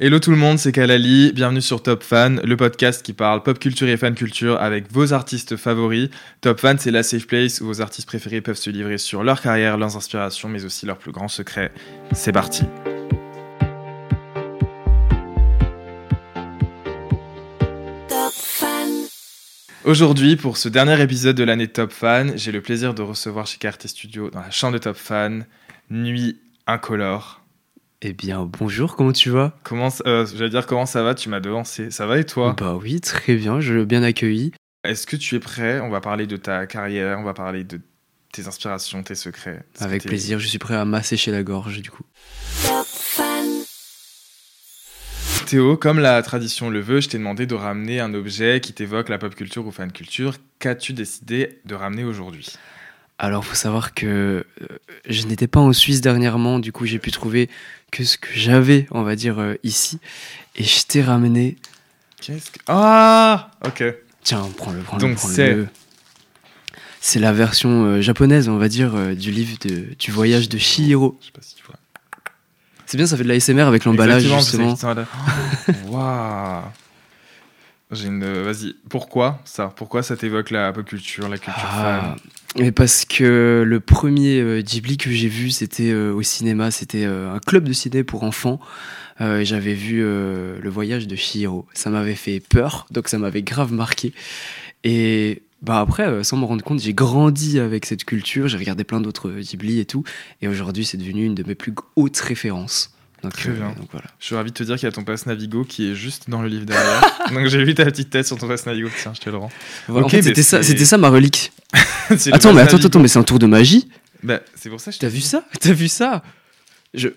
Hello tout le monde, c'est Kalali, bienvenue sur Top Fan, le podcast qui parle pop culture et fan culture avec vos artistes favoris. Top Fan, c'est la safe place où vos artistes préférés peuvent se livrer sur leur carrière, leurs inspirations, mais aussi leurs plus grands secrets. C'est parti. Aujourd'hui, pour ce dernier épisode de l'année Top Fan, j'ai le plaisir de recevoir chez KRT Studio, dans la chambre de Top Fan, Nuit Incolore. Eh bien, bonjour, comment tu vas? Comment, euh, j'allais dire comment ça va, tu m'as devancé. Ça va et toi? Bah oui, très bien, je l'ai bien accueilli. Est-ce que tu es prêt? On va parler de ta carrière, on va parler de tes inspirations, tes secrets. Avec plaisir, je suis prêt à m'assécher la gorge du coup. Théo, comme la tradition le veut, je t'ai demandé de ramener un objet qui t'évoque la pop culture ou fan culture. Qu'as-tu décidé de ramener aujourd'hui? Alors, faut savoir que euh, je n'étais pas en Suisse dernièrement, du coup, j'ai pu trouver que ce que j'avais, on va dire, euh, ici. Et je t'ai ramené. Qu'est-ce que... Ah Ok. Tiens, prends-le, prends-le. Donc, c'est- C'est la version euh, japonaise, on va dire, euh, du livre de, du voyage de Chihiro. Je sais pas si tu vois. C'est bien, ça fait de l'ASMR avec l'emballage, justement. Waouh J'ai une... Vas-y, pourquoi ça? Pourquoi ça t'évoque la pop culture, la culture Ah, fan? Mais parce que le premier euh, Ghibli que j'ai vu, c'était euh, au cinéma, c'était euh, un club de ciné pour enfants. Euh, J'avais vu euh, le voyage de Chihiro. Ça m'avait fait peur, donc ça m'avait grave marqué. Et bah après, euh, sans me rendre compte, j'ai grandi avec cette culture. J'ai regardé plein d'autres Ghibli et tout. Et aujourd'hui, c'est devenu une de mes plus hautes références. Donc, Très bien. donc voilà. Je suis ravi de te dire qu'il y a ton passe Navigo qui est juste dans le livre derrière. Donc j'ai vu ta petite tête sur ton passe Navigo. Tiens, je te le rends. Voilà, Ok, en fait, mais c'était ça, c'est- c'était ça ma relique. Attends, mais attends, attends, mais c'est un tour de magie. Bah, c'est pour ça que T'as vu ça? T'as vu ça? Je,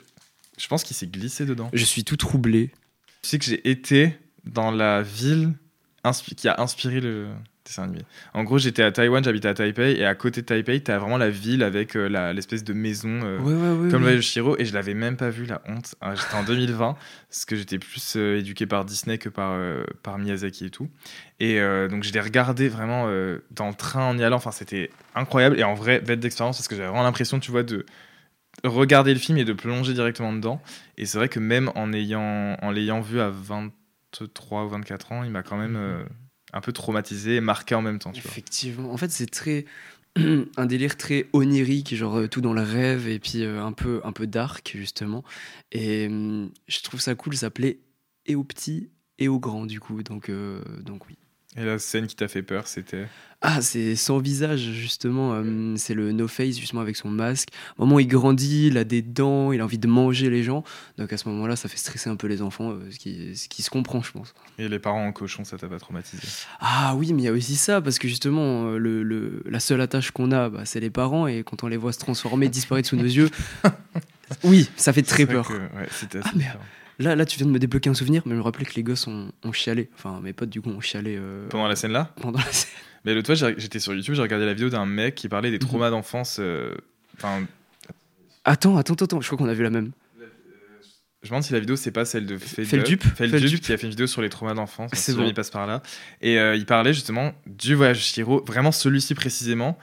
Je pense qu'il s'est glissé dedans. je suis tout troublé. Tu sais que j'ai été dans la ville qui a inspiré le dessin animé. En gros, j'étais à Taïwan, j'habitais à Taipei, et à côté de Taipei, t'as vraiment la ville avec euh, l'espèce de maison euh, Ouais, ouais, ouais. comme le Shiro, et je l'avais même pas vu, la honte. Ah, J'étais en 2020, parce que j'étais plus euh, éduqué par Disney que par, euh, par Miyazaki et tout. Et donc, je l'ai regardé vraiment dans le train en y allant. Enfin, c'était incroyable, et en vrai, bête d'expérience, parce que j'avais vraiment l'impression, tu vois, de regarder le film et de plonger directement dedans. Et c'est vrai que même en ayant en l'ayant vu à 23 ou 24 ans, il m'a quand même euh, un peu traumatisé marqué en même temps. Effectivement. En fait, c'est très un délire très onirique, genre euh, tout dans le rêve et puis euh, un peu un peu dark justement. Et hum, je trouve ça cool. Ça plaît et aux petits et aux grands du coup. Donc euh, donc oui. Et la scène qui t'a fait peur, c'était. Ah, c'est son visage, justement. euh, c'est le No Face, justement, avec son masque. Au moment où il grandit, il a des dents, il a envie de manger les gens. Donc à ce moment-là, ça fait stresser un peu les enfants, euh, ce, qui, ce qui se comprend, je pense. Et les parents en cochon, ça t'a pas traumatisé? Ah oui, mais il y a aussi ça, parce que justement, euh, le, le- la seule attache qu'on a, bah, c'est les parents, et quand on les voit se transformer, disparaître sous nos yeux, oui, ça fait très peur. que, ouais, Ah, mais-. Là, là, tu viens de me débloquer un souvenir, mais je me rappelais que les gosses ont, ont chialé. Enfin, mes potes, du coup, ont chialé euh, Pendant la scène là pendant la scène. Mais l'autre fois, j'étais sur YouTube, j'ai regardé la vidéo d'un mec qui parlait des Mhm. traumas d'enfance. euh, Enfin, Attends, attends, attends, je crois qu'on a vu la même. je me demande si la vidéo c'est pas celle de Feldup, Feldup qui a fait une vidéo sur les traumas d'enfance. C'est bon. Il passe par là. Et euh, il parlait justement du voyage Chihiro, vraiment celui-ci précisément.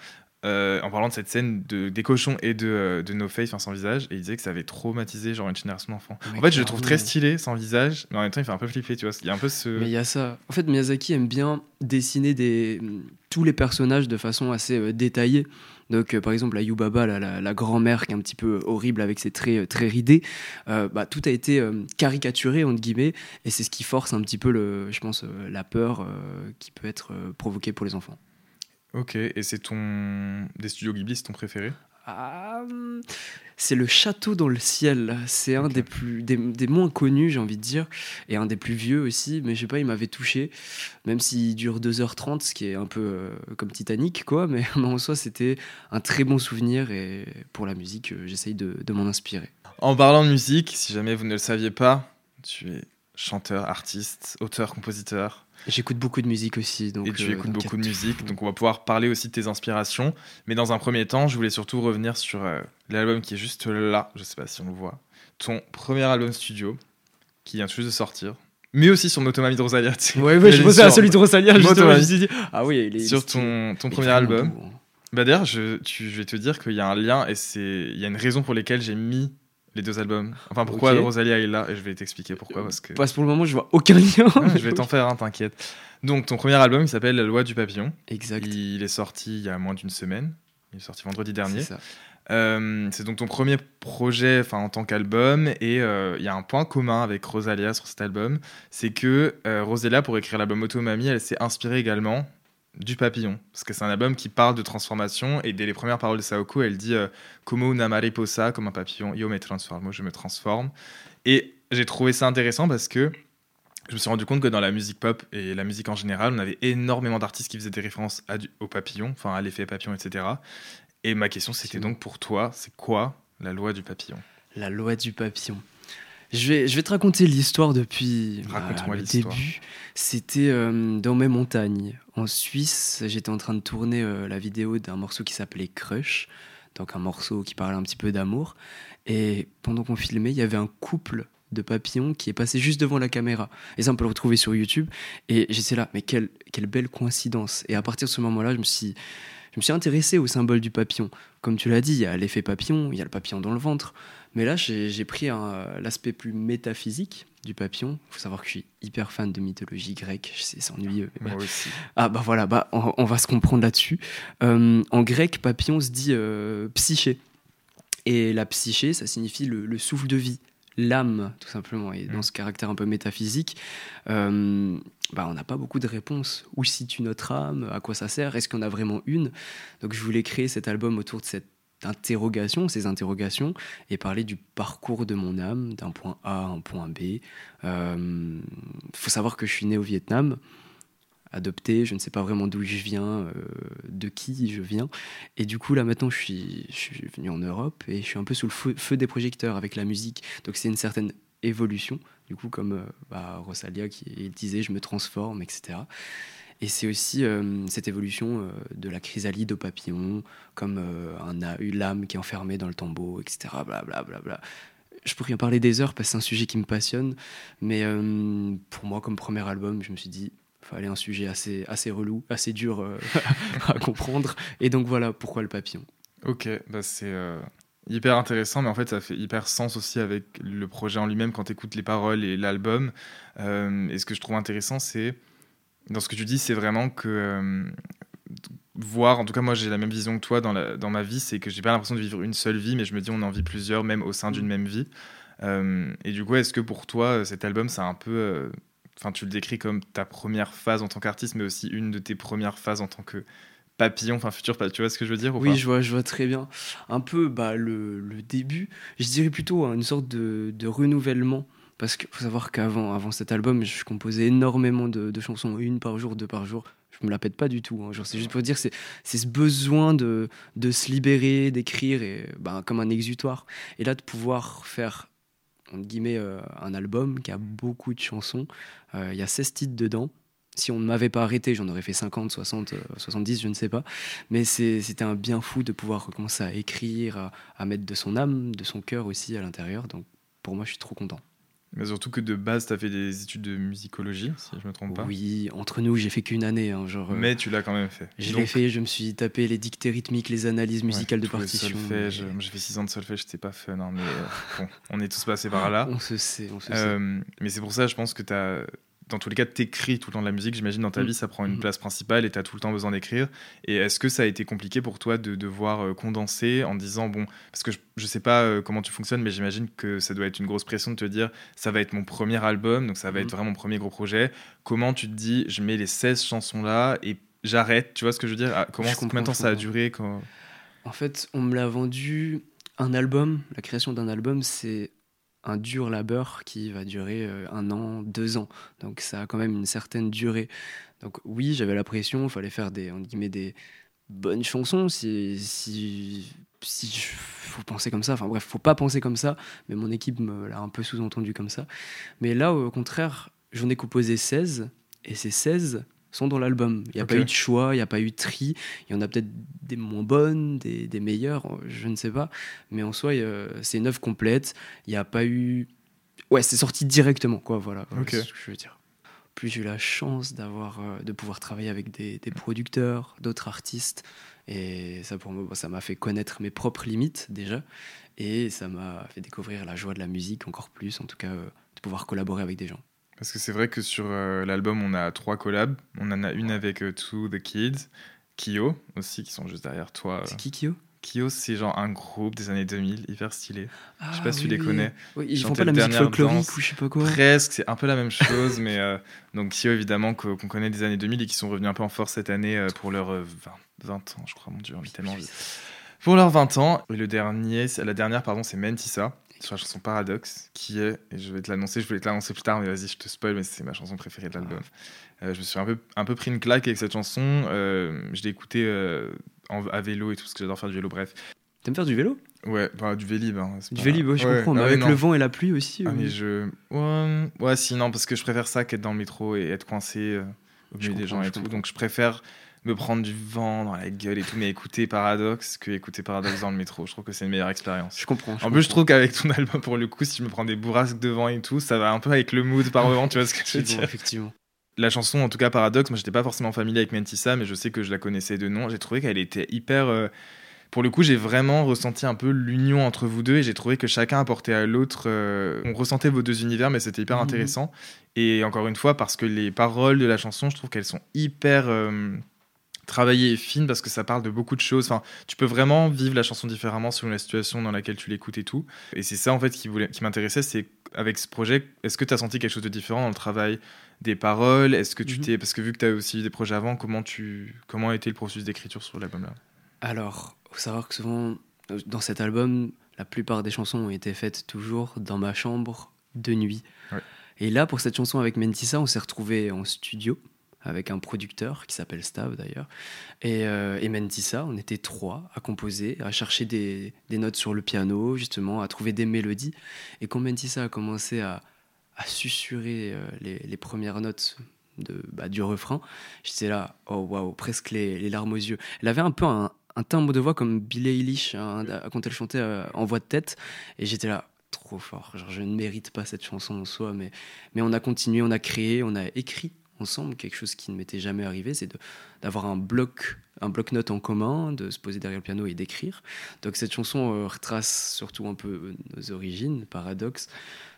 Euh, en parlant de cette scène de, des cochons et de, euh, de No Face, enfin sans visage, et il disait que ça avait traumatisé genre une génération d'enfants. En fait, je le trouve très stylé sans visage, mais en même temps, il fait un peu flipper, tu vois. Il y a un peu ce. Mais il y a ça. En fait, Miyazaki aime bien dessiner des, tous les personnages de façon assez euh, détaillée. Donc, euh, par exemple, la Yubaba, la, la, la grand-mère qui est un petit peu horrible avec ses traits très ridés, euh, bah, tout a été euh, caricaturé, entre guillemets, et c'est ce qui force un petit peu, le, je pense, la peur qui peut être provoquée pour les enfants. Ok, et c'est ton. Des studios Ghibli, c'est ton préféré? Ah, hum, c'est le château dans le ciel. C'est un des plus des, des moins connus, j'ai envie de dire, et un des plus vieux aussi. Mais je sais pas, il m'avait touché, même s'il dure 2h30, ce qui est un peu euh, comme Titanic, quoi. Mais, mais en soi, c'était un très bon souvenir. Et pour la musique, euh, j'essaye de, de m'en inspirer. En parlant de musique, si jamais vous ne le saviez pas, tu es chanteur, artiste, auteur, compositeur, J'écoute beaucoup de musique aussi. Donc, et tu euh, écoutes donc, beaucoup de musique, donc on va pouvoir parler aussi de tes inspirations. Mais dans un premier temps, je voulais surtout revenir sur euh, l'album qui est juste là, je sais pas si on le voit, ton premier album studio, qui vient juste de sortir, mais aussi sur Motomami de Rosalia. Ouais, ouais, je pensais à celui de Rosalia, justement. Je me suis dit, ah oui, il est Sur ton, ton premier album. beau, hein. Bah d'ailleurs, je, tu- je vais te dire qu'il y a un lien et c'est il y a une raison pour laquelle j'ai mis les deux albums. Enfin, pourquoi. Rosalia est là et je vais t'expliquer pourquoi parce que Parce pour le moment, je vois aucun lien. Ouais, je vais t'en faire un, t'inquiète. Donc ton premier album, il s'appelle La Loi du Papillon. Exact. Il est sorti il y a moins d'une semaine. Il est sorti vendredi dernier. C'est ça. Euh, c'est donc ton premier projet en tant qu'album et euh, il y a un point commun avec Rosalia sur cet album, c'est que euh, Rosalia pour écrire l'album Automami, elle s'est inspirée également du papillon parce que c'est un album qui parle de transformation et dès les premières paroles de Saoko, elle dit euh, Como una mariposa comme un papillon, yo me transformo, je me transforme et j'ai trouvé ça intéressant parce que je me suis rendu compte que dans la musique pop et la musique en général, on avait énormément d'artistes qui faisaient des références à du- au papillon, enfin à l'effet papillon, etc. Et ma question, c'était donc pour toi, c'est quoi la loi du papillon? La loi du papillon. Je vais, je vais te raconter l'histoire depuis Raconte-moi le début. C'était euh, dans mes montagnes. En Suisse, j'étais en train de tourner euh, la vidéo d'un morceau qui s'appelait Crush, donc un morceau qui parlait un petit peu d'amour. Et pendant qu'on filmait, il y avait un couple de papillons qui est passé juste devant la caméra. Et ça, on peut le retrouver sur YouTube. Et j'étais là, mais quelle, quelle belle coïncidence. Et à partir de ce moment-là, je me suis, je me suis intéressé au symbole du papillon. Comme tu l'as dit, il y a l'effet papillon, il y a le papillon dans le ventre. Mais là, j'ai pris un- l'aspect plus métaphysique du papillon. Il faut savoir que je suis hyper fan de mythologie grecque. C'est ennuyeux. Moi aussi. ah bah voilà, bah, on, on va se comprendre là-dessus. Euh, en grec, papillon se dit euh, psyché. Et la psyché, ça signifie le, le souffle de vie, l'âme, tout simplement. Et dans Mm. ce caractère un peu métaphysique, euh, bah, on n'a pas beaucoup de réponses. Où situe notre âme? À quoi ça sert? Est-ce qu'on a vraiment une? Donc je voulais créer cet album autour de cette interrogation, ces interrogations, et parler du parcours de mon âme, d'un point A à un point B. Il faut savoir que je suis né au Vietnam, adopté, je ne sais pas vraiment d'où je viens, euh, de qui je viens. Et du coup, là maintenant, je suis, je suis venu en Europe et je suis un peu sous le feu, feu des projecteurs avec la musique. Donc c'est une certaine évolution, du coup, comme euh, bah, Rosalia qui disait, je me transforme, etc. Et c'est aussi euh, cette évolution euh, de la chrysalide au papillon, comme euh, un une lame qui est enfermée dans le tombeau, etc. Blablabla. Bla, bla. Je pourrais en parler des heures parce que c'est un sujet qui me passionne. Mais euh, pour moi, comme premier album, je me suis dit, fallait un sujet assez, assez relou, assez dur à comprendre. Et donc voilà pourquoi le papillon. Ok, bah c'est hyper intéressant, mais en fait, ça fait hyper sens aussi avec le projet en lui-même quand tu écoutes les paroles et l'album. Et ce que je trouve intéressant, c'est dans ce que tu dis, c'est vraiment que euh, voir, en tout cas, moi j'ai la même vision que toi dans, la, dans ma vie, c'est que j'ai pas l'impression de vivre une seule vie, mais je me dis on en vit plusieurs, même au sein d'une même vie. Euh, et du coup, est-ce que pour toi, cet album, c'est un peu. euh, Enfin, tu le décris comme ta première phase en tant qu'artiste, mais aussi une de tes premières phases en tant que papillon, enfin futur, tu vois ce que je veux dire ou Oui, pas? je vois, je vois très bien. Un peu bah, le, le début, je dirais plutôt hein, une sorte de, de renouvellement. Parce qu'il faut savoir qu'avant avant cet album, je composais énormément de, chansons, une par jour, deux par jour. Je me la pète pas du tout. hein. Genre, c'est juste pour dire, c'est c'est ce besoin de, de se libérer, d'écrire, et ben, comme un exutoire. Et là, de pouvoir faire, entre guillemets, euh, un album qui a beaucoup de chansons. Euh, Il y a 16 titres dedans. Si on ne m'avait pas arrêté, j'en aurais fait 50, 60, euh, 70, je ne sais pas. Mais c'était un bien fou de pouvoir recommencer à écrire, à, à mettre de son âme, de son cœur aussi à l'intérieur. Donc pour moi, je suis trop content. Mais surtout que de base, tu as fait des études de musicologie, si je me trompe pas. Oui, entre nous, j'ai fait qu'une année. hein, genre, euh, Mais tu l'as quand même fait. je l'ai fait, je me suis tapé les dictées rythmiques, les analyses ouais, musicales de partition. J'ai fait 6 ans de solfège, c'était pas fun, hein, mais euh, bon, on est tous passés par là. On se sait, on se sait. Euh, mais c'est pour ça, je pense que tu as. Dans tous les cas, t'écris tout le temps de la musique. J'imagine dans ta Mm. vie, ça prend une Mhm. place principale et tu as tout le temps besoin d'écrire. Et est-ce que ça a été compliqué pour toi de devoir euh, condenser en disant, bon, parce que je, je sais pas euh, comment tu fonctionnes, mais j'imagine que ça doit être une grosse pression de te dire, ça va être mon premier album, donc ça va être vraiment mon premier gros projet. Comment tu te dis, je mets les 16 chansons là et j'arrête Tu vois ce que je veux dire? Ah, comment, Je Combien de temps ça a duré quand... En fait, on me l'a vendu. Un album, la création d'un album, c'est un dur labeur qui va durer euh, un an, deux ans. Donc ça a quand même une certaine durée. Donc oui, j'avais la pression, il fallait faire des, on guillemets, des bonnes chansons. Si, si, si faut penser comme ça, enfin bref, faut pas penser comme ça. Mais mon équipe me l'a un peu sous-entendu comme ça. Mais là, au contraire, j'en ai composé 16 et ces 16 sont dans l'album. Il n'y a pas eu de choix, il n'y a pas eu de tri. Il y en a peut-être des moins bonnes, des, des meilleures, je ne sais pas. Mais en soi, c'est une œuvre complète. Il n'y a pas eu. Ouais, c'est sorti directement, quoi, voilà. C'est ce que je veux dire. Plus j'ai eu la chance d'avoir, euh, de pouvoir travailler avec des, des producteurs, d'autres artistes. Et ça, pour moi, ça m'a fait connaître mes propres limites, déjà. Et ça m'a fait découvrir la joie de la musique encore plus, en tout cas, euh, de pouvoir collaborer avec des gens. Parce que c'est vrai que sur euh, l'album, on a trois collabs. On en a une avec euh, To The Kids, Kyo aussi, qui sont juste derrière toi. C'est qui, Kyo? Kyo, c'est genre un groupe des années 2000, hyper stylé. ah, sais pas si tu les connais. Oui, ils font pas la musique folklorique ou je sais pas quoi. Presque, c'est un peu la même chose, mais euh, donc Kyo, évidemment, qu'on connaît des années 2000 et qui sont revenus un peu en force cette année euh, pour leurs euh, 20, 20 ans, je crois, mon dieu, on tellement vite. Pour leurs 20 ans, et le dernier, la dernière, pardon, c'est Mentissa, sur la chanson Paradox, qui est, et je vais te l'annoncer, je voulais te l'annoncer plus tard, mais vas-y, je te spoil, mais c'est ma chanson préférée de l'album. Euh, je me suis un peu, un peu pris une claque avec cette chanson, euh, je l'ai écoutée euh, en- à vélo et tout, parce que j'adore faire du vélo, bref. T'aimes faire du vélo? Ouais, bah, du vélib. hein, c'est Du pas- vélib, ouais, je Ouais, comprends. Mais ah ouais, avec non. le vent et la pluie aussi. Ah, mais je. Ouais, ouais, si, non, parce que je préfère ça qu'être dans le métro et être coincé au milieu des gens et tout. Donc je préfère me prendre du vent dans la gueule et tout, mais écouter Paradox que écouter Paradox dans le métro. Je trouve que c'est une meilleure expérience. Je comprends. En plus, je trouve qu'avec ton album, pour le coup, si je me prends des bourrasques de vent et tout, ça va un peu avec le mood par moment, tu vois ce que je veux dire effectivement. La chanson, en tout cas Paradox, moi j'étais pas forcément familier avec Mentissa, mais je sais que je la connaissais de nom. J'ai trouvé qu'elle était hyper. euh, Pour le coup, j'ai vraiment ressenti un peu l'union entre vous deux et j'ai trouvé que chacun apportait à l'autre. euh, On ressentait vos deux univers, mais c'était hyper Mhm. intéressant. Et encore une fois, parce que les paroles de la chanson, je trouve qu'elles sont hyper. euh, travaillées et fines parce que ça parle de beaucoup de choses. Enfin, tu peux vraiment vivre la chanson différemment selon la situation dans laquelle tu l'écoutes et tout. Et c'est ça en fait qui, voulait, qui m'intéressait, c'est avec ce projet, est-ce que tu as senti quelque chose de différent dans le travail des paroles? Est-ce que tu Mhm. t'es parce que vu que tu as aussi eu des projets avant, comment tu comment a été le processus d'écriture sur l'album là Alors, faut savoir que souvent, dans cet album, la plupart des chansons ont été faites toujours dans ma chambre de nuit. Ouais. Et là, pour cette chanson avec Mentissa, on s'est retrouvé en studio avec un producteur qui s'appelle Stav d'ailleurs. Et, euh, et Mentissa, on était trois à composer, à chercher des, des notes sur le piano, justement, à trouver des mélodies. Et quand Mentissa a commencé à, à susurrer euh, les, les premières notes de, bah, du refrain, j'étais là, oh waouh, presque les, les larmes aux yeux. Elle avait un peu un, un timbre de voix comme Billie Eilish hein, quand elle chantait euh, en voix de tête. Et j'étais là, trop fort. Genre, je ne mérite pas cette chanson en soi, mais, mais on a continué, on a créé, on a écrit ensemble quelque chose qui ne m'était jamais arrivé, c'est d'avoir un bloc, un bloc-notes en commun, de se poser derrière le piano et d'écrire. Donc cette chanson euh, retrace surtout un peu euh, nos origines, paradoxe.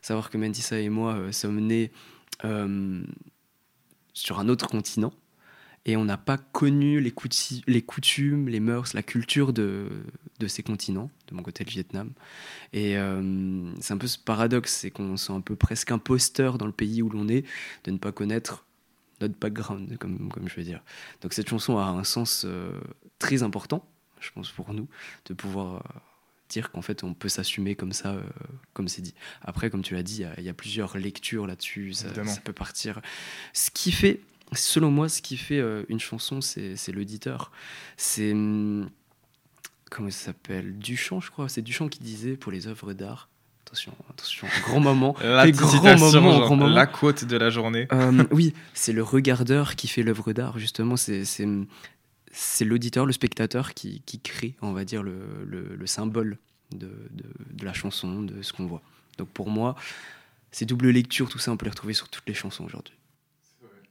Savoir que Mentissa et moi euh, sommes nés sur un autre continent et on n'a pas connu les, les coutumes, les mœurs, la culture de, de ces continents, de mon côté le Vietnam. Et c'est un peu ce paradoxe, c'est qu'on sent un peu presque imposteur dans le pays où l'on est, de ne pas connaître notre background, comme, comme je veux dire. Donc cette chanson a un sens euh, très important, je pense, pour nous, de pouvoir euh, dire qu'en fait on peut s'assumer comme ça, euh, comme c'est dit. Après, comme tu l'as dit, il y a- il y, a plusieurs lectures là-dessus, ça, peut partir. Ce qui fait, selon moi, ce qui fait une chanson, c'est c'est l'auditeur. C'est. hum, Comment ça s'appelle? Duchamp, je crois. C'est Duchamp qui disait pour les œuvres d'art. Attention, attention, grand moment. La les grands moments, genre, grands moments. la quote de la journée. Euh, oui, c'est le regardeur qui fait l'œuvre d'art, justement. C'est, c'est, c'est l'auditeur, le spectateur qui, qui crée, on va dire, le, le, le symbole de, de, de la chanson, de ce qu'on voit. Donc pour moi, ces doubles lectures, tout ça, on peut les retrouver sur toutes les chansons aujourd'hui.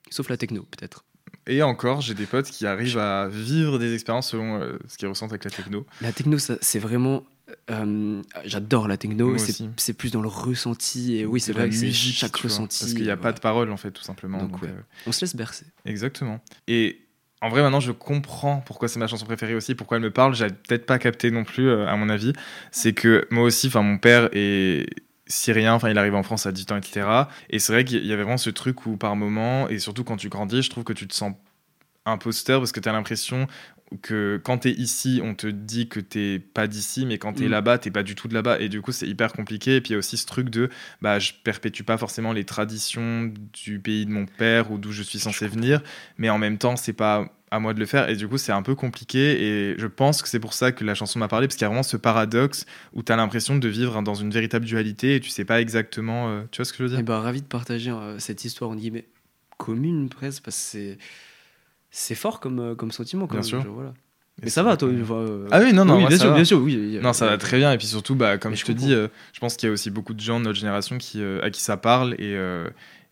Sauf la techno, peut-être. Et encore, j'ai des potes qui arrivent à vivre des expériences selon euh, ce qu'ils ressentent avec la techno. La techno, ça, c'est vraiment. Euh, J'adore la techno. C'est plus dans le ressenti. Et oui, c'est vrai que c'est chaque vois, ressenti. Parce qu'il n'y a pas de parole, en fait, tout simplement. Donc, donc, ouais. euh, On se laisse bercer. Exactement. Et en vrai, maintenant, je comprends pourquoi c'est ma chanson préférée aussi, pourquoi elle me parle. J'avais peut-être pas capté non plus, euh, à mon avis. C'est que moi aussi, enfin, mon père est syrien, enfin, il arrive en France à 18 ans, etc. Et c'est vrai qu'il y avait vraiment ce truc où, par moment, et surtout quand tu grandis, je trouve que tu te sens imposteur parce que tu as l'impression que quand tu es ici, on te dit que t'es pas d'ici, mais quand tu es Mm. là-bas, t'es pas du tout de là-bas. Et du coup, c'est hyper compliqué. Et puis il y a aussi ce truc de bah, je perpétue pas forcément les traditions du pays de mon père ou d'où je suis censé venir, mais en même temps, c'est pas à moi de le faire. Et du coup, c'est un peu compliqué. Et je pense que c'est pour ça que la chanson m'a parlé, parce qu'il y a vraiment ce paradoxe où tu as l'impression de vivre dans une véritable dualité et tu sais pas exactement. euh, tu vois ce que je veux dire? Et bah, ravi de partager euh, cette histoire, en guillemets, commune presque, parce que c'est. C'est fort comme, euh, comme sentiment, quand Bien même, sûr. genre, voilà. Mais ça va, toi une fois, euh, Ah oui, non, non, oui, moi, bien ça sûr, va. bien sûr, oui. Non, ça va très bien. Et puis surtout, bah, comme je je te dis, euh, je pense qu'il y a aussi beaucoup de gens de notre génération qui, euh, à qui ça parle. Et,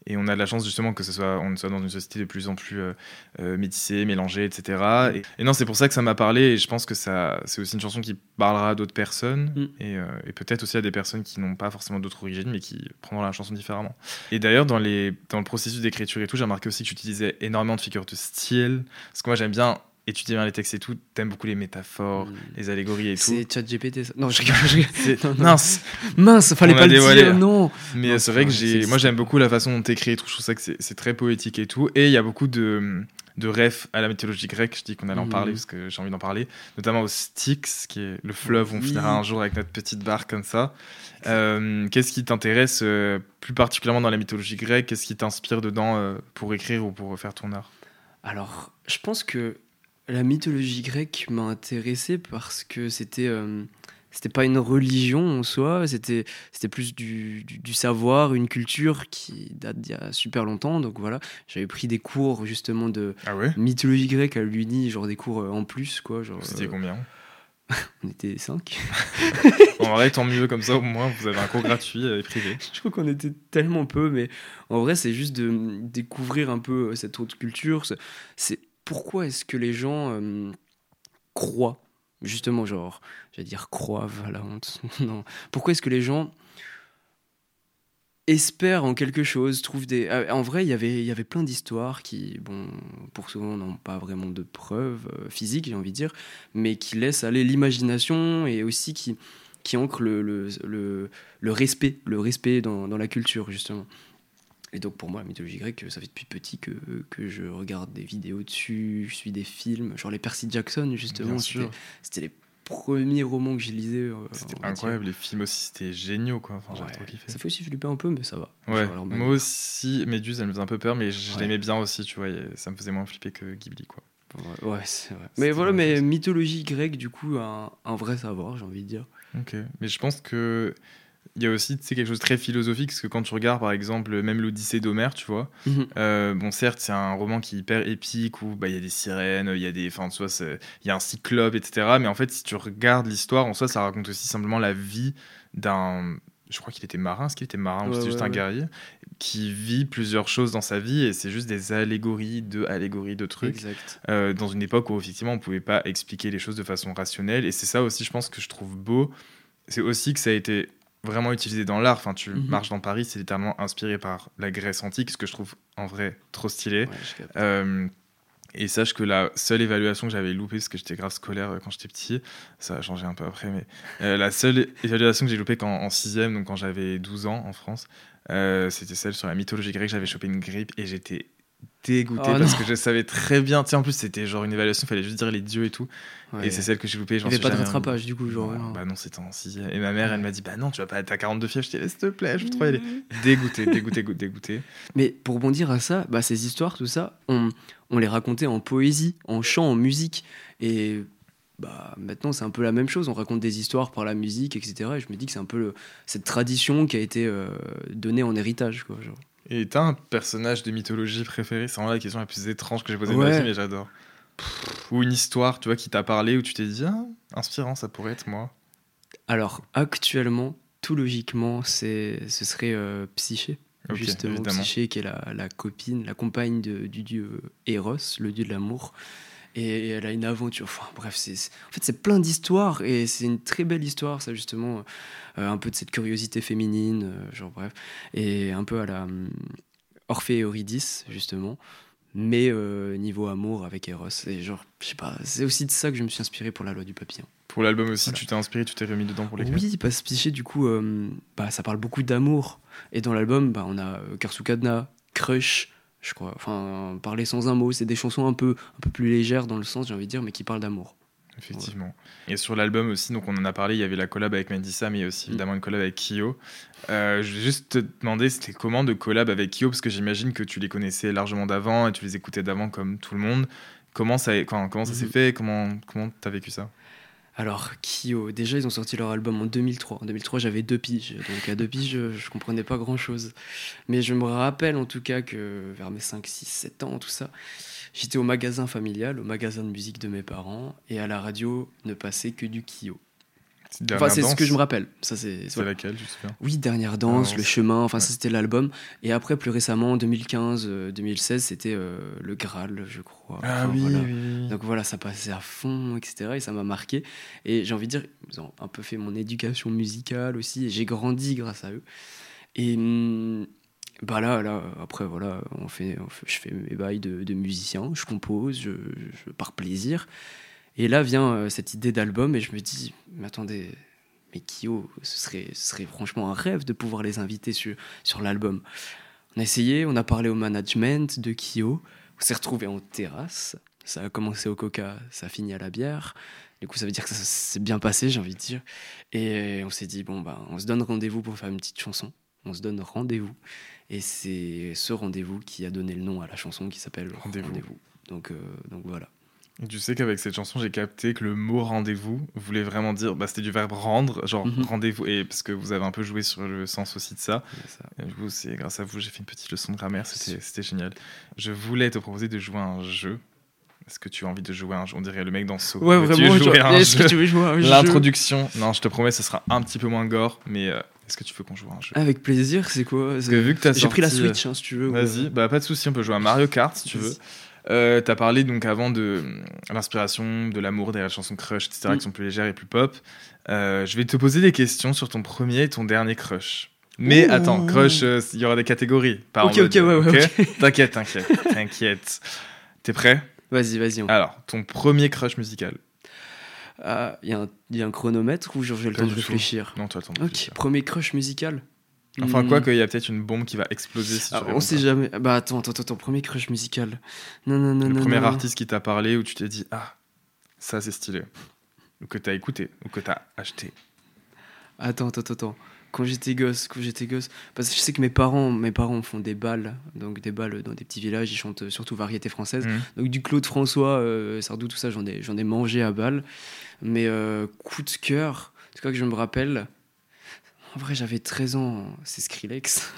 et on a de la chance justement que ce soit, on soit dans une société de plus en plus euh, euh, métissée, mélangée, etc. Et, et non, c'est pour ça que ça m'a parlé. Et je pense que ça, c'est aussi une chanson qui parlera à d'autres personnes. Mm. Et, euh, et peut-être aussi à des personnes qui n'ont pas forcément d'autres origines, mais qui prendront la chanson différemment. Et d'ailleurs, dans, les, dans le processus d'écriture et tout, j'ai remarqué aussi que j'utilisais énormément de figures de style. Parce que moi, j'aime bien étudier bien les textes et tout. T'aimes beaucoup les métaphores, Mm. les allégories et tout. C'est ChatGPT, ça. Non, je rigole, je rigole. Non, non. Mince, Mince, fallait On pas le dévoilé. dire, non. Mais c'est vrai que j'ai, moi j'aime beaucoup la façon dont t'écris et tout. Je trouve ça que c'est, très poétique et tout. Et il y a beaucoup de, de refs à la mythologie grecque. Je dis qu'on allait en parler parce que j'ai envie d'en parler. Notamment au Styx, qui est le fleuve où on Oui. finira un jour avec notre petite barque comme ça. Euh, qu'est-ce qui t'intéresse euh, plus particulièrement dans la mythologie grecque? Qu'est-ce qui t'inspire dedans euh, pour écrire ou pour faire ton art? Alors, je pense que la mythologie grecque m'a intéressé parce que c'était euh, c'était pas une religion en soi, c'était c'était plus du, du, du savoir, une culture qui date d'il y a super longtemps. Donc voilà, j'avais pris des cours justement de Ah ouais? mythologie grecque à l'Uni, genre des cours euh, en plus quoi. Genre, C'était euh, combien? on était cinq. En vrai, tant mieux comme ça. Au moins, vous avez un cours gratuit euh, et privé. Je crois qu'on était tellement peu, mais en vrai, c'est juste de découvrir un peu cette autre culture. C'est pourquoi est-ce que les gens euh, croient, justement, genre, j'allais dire croient, à la honte. non. Pourquoi est-ce que les gens espèrent en quelque chose, trouvent des. euh, En vrai, il y avait- y avait plein d'histoires qui, bon, pour souvent, n'ont pas vraiment de preuves euh, physiques, j'ai envie de dire, mais qui laissent aller l'imagination et aussi qui, qui ancrent le, le, le, le respect, le respect dans, dans la culture, justement. Et donc, pour moi, la mythologie grecque, ça fait depuis petit que, que je regarde des vidéos dessus, je suis des films, genre les Percy Jackson, justement. C'était- les premiers romans que j'ai lisés. euh, C'était incroyable. Les films aussi, c'était géniaux quoi. Enfin, Ouais. trop kiffé. Ça fait aussi flipper un peu, mais ça va. Ouais, Genre, moi aussi, Méduse, elle me faisait un peu peur, mais je Ouais. l'aimais bien aussi, tu vois, ça me faisait moins flipper que Ghibli, quoi. Ouais, ouais, c'est vrai. Mais voilà, mais mythologie grecque, du coup, un, un vrai savoir, j'ai envie de dire. Ok, mais je pense que il y a aussi, sais, quelque chose de très philosophique, parce que quand tu regardes, par exemple, même l'Odyssée d'Homère, tu vois, euh, bon, certes, c'est un roman qui est hyper épique, où bah, il y a des sirènes, il y a des, enfin, c'est- il y a un cyclope, etc., mais en fait, si tu regardes l'histoire, en soi, ça raconte aussi simplement la vie d'un... Je crois qu'il était marin, est-ce qu'il était marin ou Ouais, c'était juste un ouais. guerrier qui vit plusieurs choses dans sa vie et c'est juste des allégories de allégories de trucs. Exact. euh, dans une époque où effectivement on pouvait pas expliquer les choses de façon rationnelle et c'est ça aussi je pense que je trouve beau c'est aussi que ça a été vraiment utilisé dans l'art enfin tu Mhm. marches dans Paris c'est littéralement inspiré par la Grèce antique ce que je trouve en vrai trop stylé Ouais. Euh, et sache que la seule évaluation que j'avais loupée, parce que j'étais grave scolaire euh, quand j'étais petit, ça a changé un peu après, mais euh, la seule évaluation que j'ai loupée quand, en 6ème, donc quand j'avais 12 ans en France, euh, c'était celle sur la mythologie grecque. J'avais chopé une grippe et j'étais dégoûté Oh parce que je savais très bien. Sais, en plus, c'était genre une évaluation, il fallait juste dire les dieux et tout. Ouais. Et c'est celle que j'ai loupée. Il n'y avait pas de rattrapage, du coup, genre. Bah non, c'était en 6ème. Et ma mère, elle m'a dit Bah non, tu vas pas être à 42 fièvres. Je dis Laisse te plaît, je veux trop y aller. Dégoûté, dégoûté, dégoûté. Mais pour rebondir à ça, bah, ces histoires, tout ça, on, on les racontait en poésie, en chant, en musique. Et bah, maintenant, c'est un peu la même chose. On raconte des histoires par la musique, etc. Et je me dis que c'est un peu le- cette tradition qui a été euh, donnée en héritage. Quoi, genre. Et t'as un personnage de mythologie préféré C'est vraiment la question la plus étrange que j'ai posée de Ouais. ma vie, mais j'adore. Ou une histoire, tu vois, qui t'a parlé, où tu t'es dit, ah, inspirant, ça pourrait être moi. Alors, actuellement, tout logiquement, c'est, ce serait euh, Psyché. Justement, évidemment. Psyché, qui est la, la copine, la compagne de- du dieu Eros, le dieu de l'amour. Et elle a une aventure. Enfin, bref, c'est, en fait, c'est plein d'histoires et c'est une très belle histoire, ça, justement. euh, un peu de cette curiosité féminine, euh, genre, bref. Et un peu à la hum, Orphée et Eurydice, justement. Mais euh, niveau amour avec Eros. Et genre, je sais pas, c'est aussi de ça que je me suis inspiré pour la loi du papillon. Pour l'album aussi, Voilà. tu t'es inspiré, tu t'es remis dedans pour l'écrire Oui, parce que du coup, bah, ça parle beaucoup d'amour. Et dans l'album, bah, on a euh, Karsukadna, Crush, je crois. Enfin, Parler sans un mot. C'est des chansons un peu, un peu plus légères dans le sens, j'ai envie de dire, mais qui parlent d'amour. Effectivement. Et sur l'album aussi, donc on en a parlé, il y avait la collab avec Mandisa, mais aussi Mm. évidemment une collab avec Kyo. Euh, je vais juste te demander, c'était comment de collab avec Kyo? Parce que j'imagine que tu les connaissais largement d'avant et tu les écoutais d'avant comme tout le monde. Comment ça, quand, comment ça s'est Mhm. fait? Comment comment t'as vécu ça? Alors, Kyo, déjà, ils ont sorti leur album en 2003. En 2003, j'avais deux piges. Donc, à deux piges, je, je comprenais pas grand chose. Mais je me rappelle en tout cas que vers mes 5, 6, 7 ans, tout ça, j'étais au magasin familial, au magasin de musique de mes parents. Et à la radio, ne passait que du Kyo. C'est Enfin, c'est ce que je me rappelle. Ça, c'est voilà. laquelle, je souviens Oui, Dernière danse, Danse. Le chemin, enfin Ouais. ça c'était l'album. Et après, plus récemment, en 2015, euh, 2016, c'était euh, Le Graal, je crois. Ah Enfin, oui, voilà. oui, oui. Donc voilà, ça passait à fond, etc. Et ça m'a marqué. Et j'ai envie de dire, ils ont un peu fait mon éducation musicale aussi. Et j'ai grandi grâce à eux. Et hum, bah là, là, après, voilà, on fait, on fait- je fais mes bails de, de musicien, je compose, je, je- par plaisir. Et là vient euh, cette idée d'album et je me dis, mais attendez, mais Kyo, ce serait, ce serait franchement un rêve de pouvoir les inviter sur, sur l'album. On a essayé, on a parlé au management de Kyo, on s'est retrouvé en terrasse. Ça a commencé au coca, ça a fini à la bière. Du coup, ça veut dire que ça s'est bien passé, j'ai envie de dire. Et on s'est dit, bon, bah, on se donne rendez-vous pour faire une petite chanson. On se donne rendez-vous. Et c'est ce rendez-vous qui a donné le nom à la chanson qui s'appelle Rendez-vous. Donc, euh, donc voilà. Tu sais qu'avec cette chanson, j'ai capté que le mot rendez-vous voulait vraiment dire, bah, c'était du verbe rendre, genre Mhm. rendez-vous, et parce que vous avez un peu joué sur le sens aussi de ça. Ça. Et du coup, c'est grâce à vous, j'ai fait une petite leçon de grammaire, c'était génial. Je voulais te proposer de jouer à un jeu. Est-ce que tu as envie de jouer à un jeu? On dirait le mec dans So. Ouais, vraiment. à un Est-ce que tu veux jouer à un jeu? L'introduction, non, je te promets, ce sera un petit peu moins gore, mais euh, est-ce que tu veux qu'on joue à un jeu? Avec plaisir, c'est quoi? Parce que vu que t'as J'ai pris la euh, Switch, hein, si tu veux. Vas-y, bah pas de souci, on peut jouer à Mario Kart si tu veux. Euh, T'as parlé donc avant de euh, l'inspiration, de l'amour derrière la chanson Crush, etc., Mm. qui sont plus légères et plus pop. Euh, je vais te poser des questions sur ton premier et ton dernier crush. Mais Ouh. attends, crush, euh, il y aura des catégories. En Ok, ok, ouais, ouais, ok T'inquiète, t'inquiète, t'inquiète. T'es prêt? Vas-y, vas-y. on- Alors, ton premier crush musical. Ah, Il y, a un- il y a un chronomètre ou genre j'ai le temps de réfléchir? Non, toi, attends. Ok, premier crush musical? Enfin, Hmm. quoi qu'il y a peut-être une bombe qui va exploser si tu Ah, on sait pas. jamais. Bah attends, attends, attends, premier crush musical. Non, non, non, Le non. premier non. artiste qui t'a parlé où tu t'es dit Ah, ça c'est stylé. Ou que t'as écouté, ou que t'as acheté. Attends, attends, attends. Quand j'étais gosse, quand j'étais gosse, parce que je sais que mes parents, mes parents font des balles, donc des balles dans des petits villages, ils chantent surtout variété française. Mhm. Donc du Claude François, euh, Sardou, tout ça, j'en ai, j'en ai mangé à balles. Mais euh, coup de cœur, c'est quoi que je me rappelle En vrai, j'avais 13 ans, c'est Skrillex.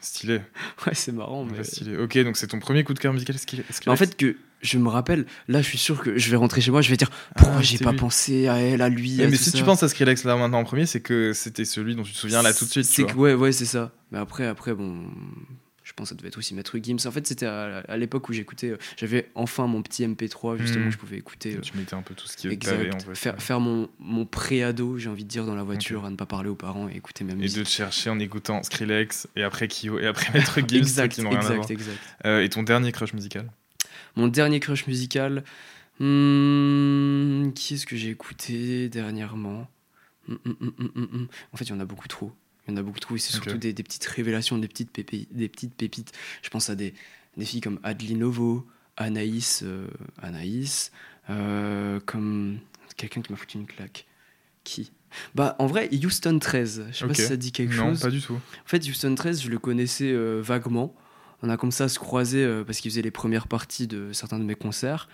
Stylé, ouais, c'est marrant, mais. stylé. Ok, donc c'est ton premier coup de cœur musical. Skrillex en fait, que je me rappelle, là, je suis sûr que je vais rentrer chez moi, je vais dire pourquoi Ah, j'ai c'est pas lui. pensé à elle, à lui. Eh, à mais si ça. tu penses à Skrillex là maintenant en premier, c'est que c'était celui dont tu te souviens là tout de suite. C'est ouais, ouais, c'est ça. Mais après, après, bon, je pense que ça devait être aussi Maître Gims. En fait, c'était à, à l'époque où j'écoutais, euh, j'avais enfin mon petit MP3, justement, où je pouvais écouter. Tu mettais un peu tout ce qui exact. en fait. faire, faire mon, mon pré-ado, j'ai envie de dire, dans la voiture, à ne pas parler aux parents et écouter ma Et musique. de te chercher en écoutant Skrillex et après Kyo et après Maître Gims exact, qui rien exact, exact. Euh, et ton dernier crush musical Mon dernier crush musical, hmm, qui est-ce que j'ai écouté dernièrement? Hmm, hmm, hmm. En fait, il y en a beaucoup trop. Il y en a beaucoup trop. Et c'est surtout des, des petites révélations, des petites, pépi- des petites pépites. Je pense à des, des filles comme Adeline Novo, Anaïs, euh, Anaïs, euh, comme quelqu'un qui m'a foutu une claque. Qui? Bah, en vrai, Houston 13. Je sais pas si ça dit quelque Non, chose. pas du tout. En fait, Houston 13, je le connaissais euh, vaguement. On a comme ça se croiser euh, parce qu'il faisait les premières parties de certains de mes concerts.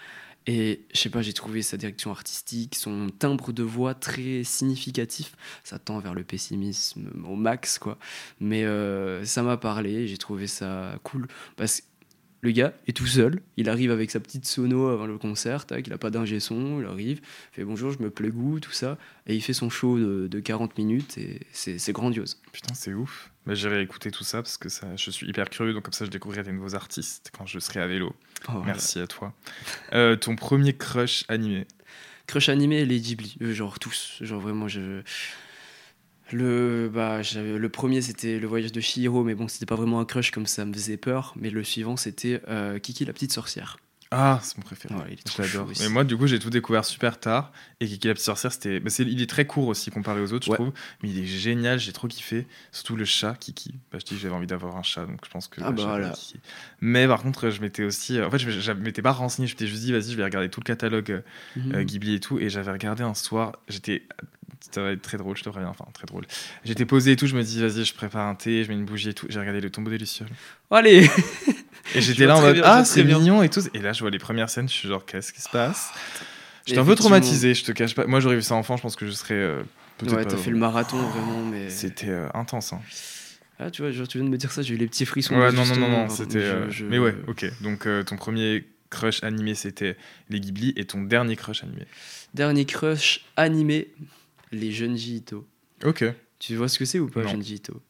Et je sais pas, j'ai trouvé sa direction artistique, son timbre de voix très significatif. Ça tend vers le pessimisme au max, quoi. Mais euh, ça m'a parlé, j'ai trouvé ça cool. Parce Le gars est tout seul, il arrive avec sa petite sono avant le concert, tac, il a pas d'ingé son, il arrive, fait bonjour, je me plais goût, tout ça, et il fait son show de, de 40 minutes et c'est grandiose. Putain, c'est ouf. Bah, J'irai écouter tout ça parce que ça, je suis hyper curieux, donc comme ça je découvrirai des nouveaux artistes quand je serai à vélo. Oh. Merci à toi. Euh, ton premier crush animé? Crush animé, les Ghibli, euh, genre tous, genre vraiment, je... Le, bah, le premier c'était le voyage de Chihiro, mais bon, c'était pas vraiment un crush comme ça me faisait peur. Mais le suivant c'était euh, Kiki la petite sorcière. Ah, c'est mon préféré. Ouais, il est je trop l'adore. chou aussi. Mais moi, du coup, j'ai tout découvert super tard. Et Kiki la petite sorcière, c'était. bah, c'est- il est très court aussi comparé aux autres, je trouve. Mais il est génial, j'ai trop kiffé. Surtout le chat, Kiki. Bah, je dis que j'avais envie d'avoir un chat, donc je pense que. Ah bah voilà. Kiki. Mais par contre, je m'étais aussi. En fait, je je m'étais pas renseigné. Je m'étais juste dit, vas-y, je vais regarder tout le catalogue euh, Mhm. euh, Ghibli et tout. Et j'avais regardé un soir. J'étais. Ça va être très drôle, je te préviens. Enfin, très drôle. J'étais posé et tout. Je me dis, vas-y, je prépare un thé, je mets une bougie et tout. J'ai regardé le tombeau des Lucioles. Allez Et j'étais là en mode bien, ah c'est mignon et tout. Et là je vois les premières scènes, je suis genre qu'est-ce qui se passe J'étais Et un peu traumatisé, je te cache pas. Moi j'aurais vu ça enfant, je pense que je serais euh, peut-être Ouais, t'as fait le marathon vraiment, mais. C'était euh, intense. Hein. Ah, tu vois, genre, tu viens de me dire ça, j'ai eu les petits frissons. Ouais non non non non, c'était. euh, je- Mais ouais, ok. Donc euh, ton premier crush animé c'était les Ghibli et ton dernier crush animé. Dernier crush animé, les Junji Ito. Ok. Tu vois ce que c'est ou pas, Non. Junji Ito?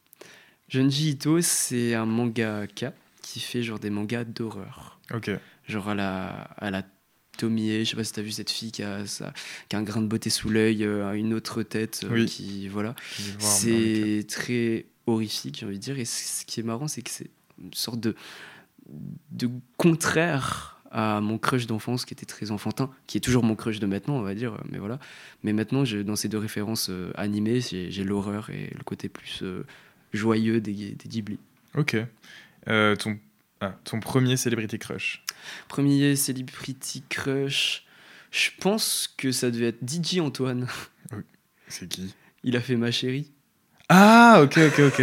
Junji Ito, c'est un mangaka qui fait genre des mangas d'horreur. Ok. Genre à la, à la Tomie, je sais pas si t'as vu cette fille qui a, ça, qui a un grain de beauté sous l'œil, euh, une autre tête, euh, Oui. qui. Voilà. C'est très horrifique, j'ai envie de dire. Et ce qui est marrant, c'est que c'est une sorte de, de contraire à mon crush d'enfance qui était très enfantin, qui est toujours mon crush de maintenant, on va dire. Mais voilà. Mais maintenant, je- dans ces deux références euh, animées, j'ai l'horreur et le côté plus euh, joyeux des, des Ghibli. Ok. Euh, ton ah, ton premier celebrity crush. Premier celebrity crush, je pense que ça devait être DJ Antoine. C'est qui? Il a fait ma chérie. Ah ok ok ok.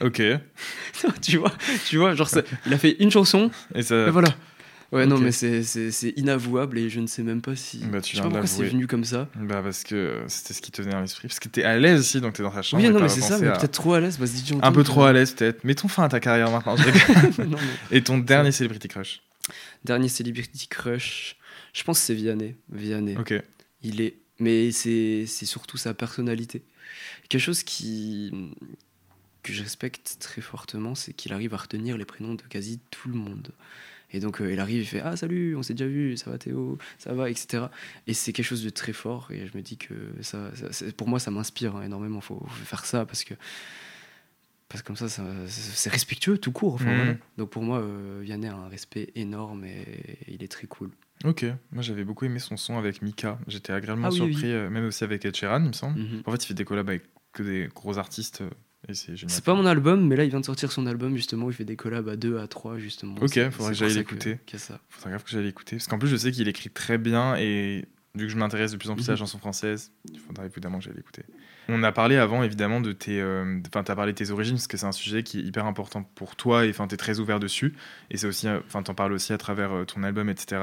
Ok. tu vois, tu vois, genre ça- il a fait une chanson Et ça. Et voilà. Ouais, non, mais c'est- inavouable et je ne sais même pas si. Bah, tu je sais viens pas pourquoi c'est venu comme ça. Bah parce que euh, c'était ce qui te venait à l'esprit. Parce que t'es à l'aise aussi, donc t'es dans ta chambre. Oui, non, mais c'est ça, mais à- peut-être trop à l'aise. DJ Un peu trop à l'aise peut-être. Mettons fin à ta carrière maintenant. non, mais- et ton dernier celebrity crush. Dernier celebrity crush, je pense que c'est Vianney. Vianney. Ok. Il est. Mais c'est c'est surtout sa personnalité. Quelque chose qui. que je respecte très fortement, c'est qu'il arrive à retenir les prénoms de quasi tout le monde. Et donc euh, il arrive, il fait Ah salut, on s'est déjà vu, ça va Théo, ça va, etc. Et c'est quelque chose de très fort. Et je me dis que ça, pour moi, ça m'inspire hein, énormément. Il faut, faut faire ça parce que. Parce que comme ça, ça- c'est respectueux tout court. Enfin, voilà. Donc pour moi, euh, Vianney a un respect énorme et il est très cool. Ok. Moi j'avais beaucoup aimé son son avec Mika. J'étais agréablement Ah oui, surpris, euh, même aussi avec Ed Sheeran, il me semble. Mhm. En fait, il fait des collabs avec que des gros artistes euh, c'est pas mon album, mais là il vient de sortir son album justement où il fait des collabs à 2, à 3 justement. Ok, faudrait que j'aille l'écouter. ça. Faudrait grave que j'aille l'écouter. Parce qu'en plus, je sais qu'il écrit très bien et vu que je m'intéresse de plus en plus à la Mhm. chanson française, il faudrait évidemment que j'aille l'écouter. On a parlé avant évidemment de tes. euh, Enfin, t'as parlé de tes origines parce que c'est un sujet qui est hyper important pour toi et enfin, t'es très ouvert dessus. Et c'est aussi. euh, Enfin, t'en parles aussi à travers euh, ton album, etc.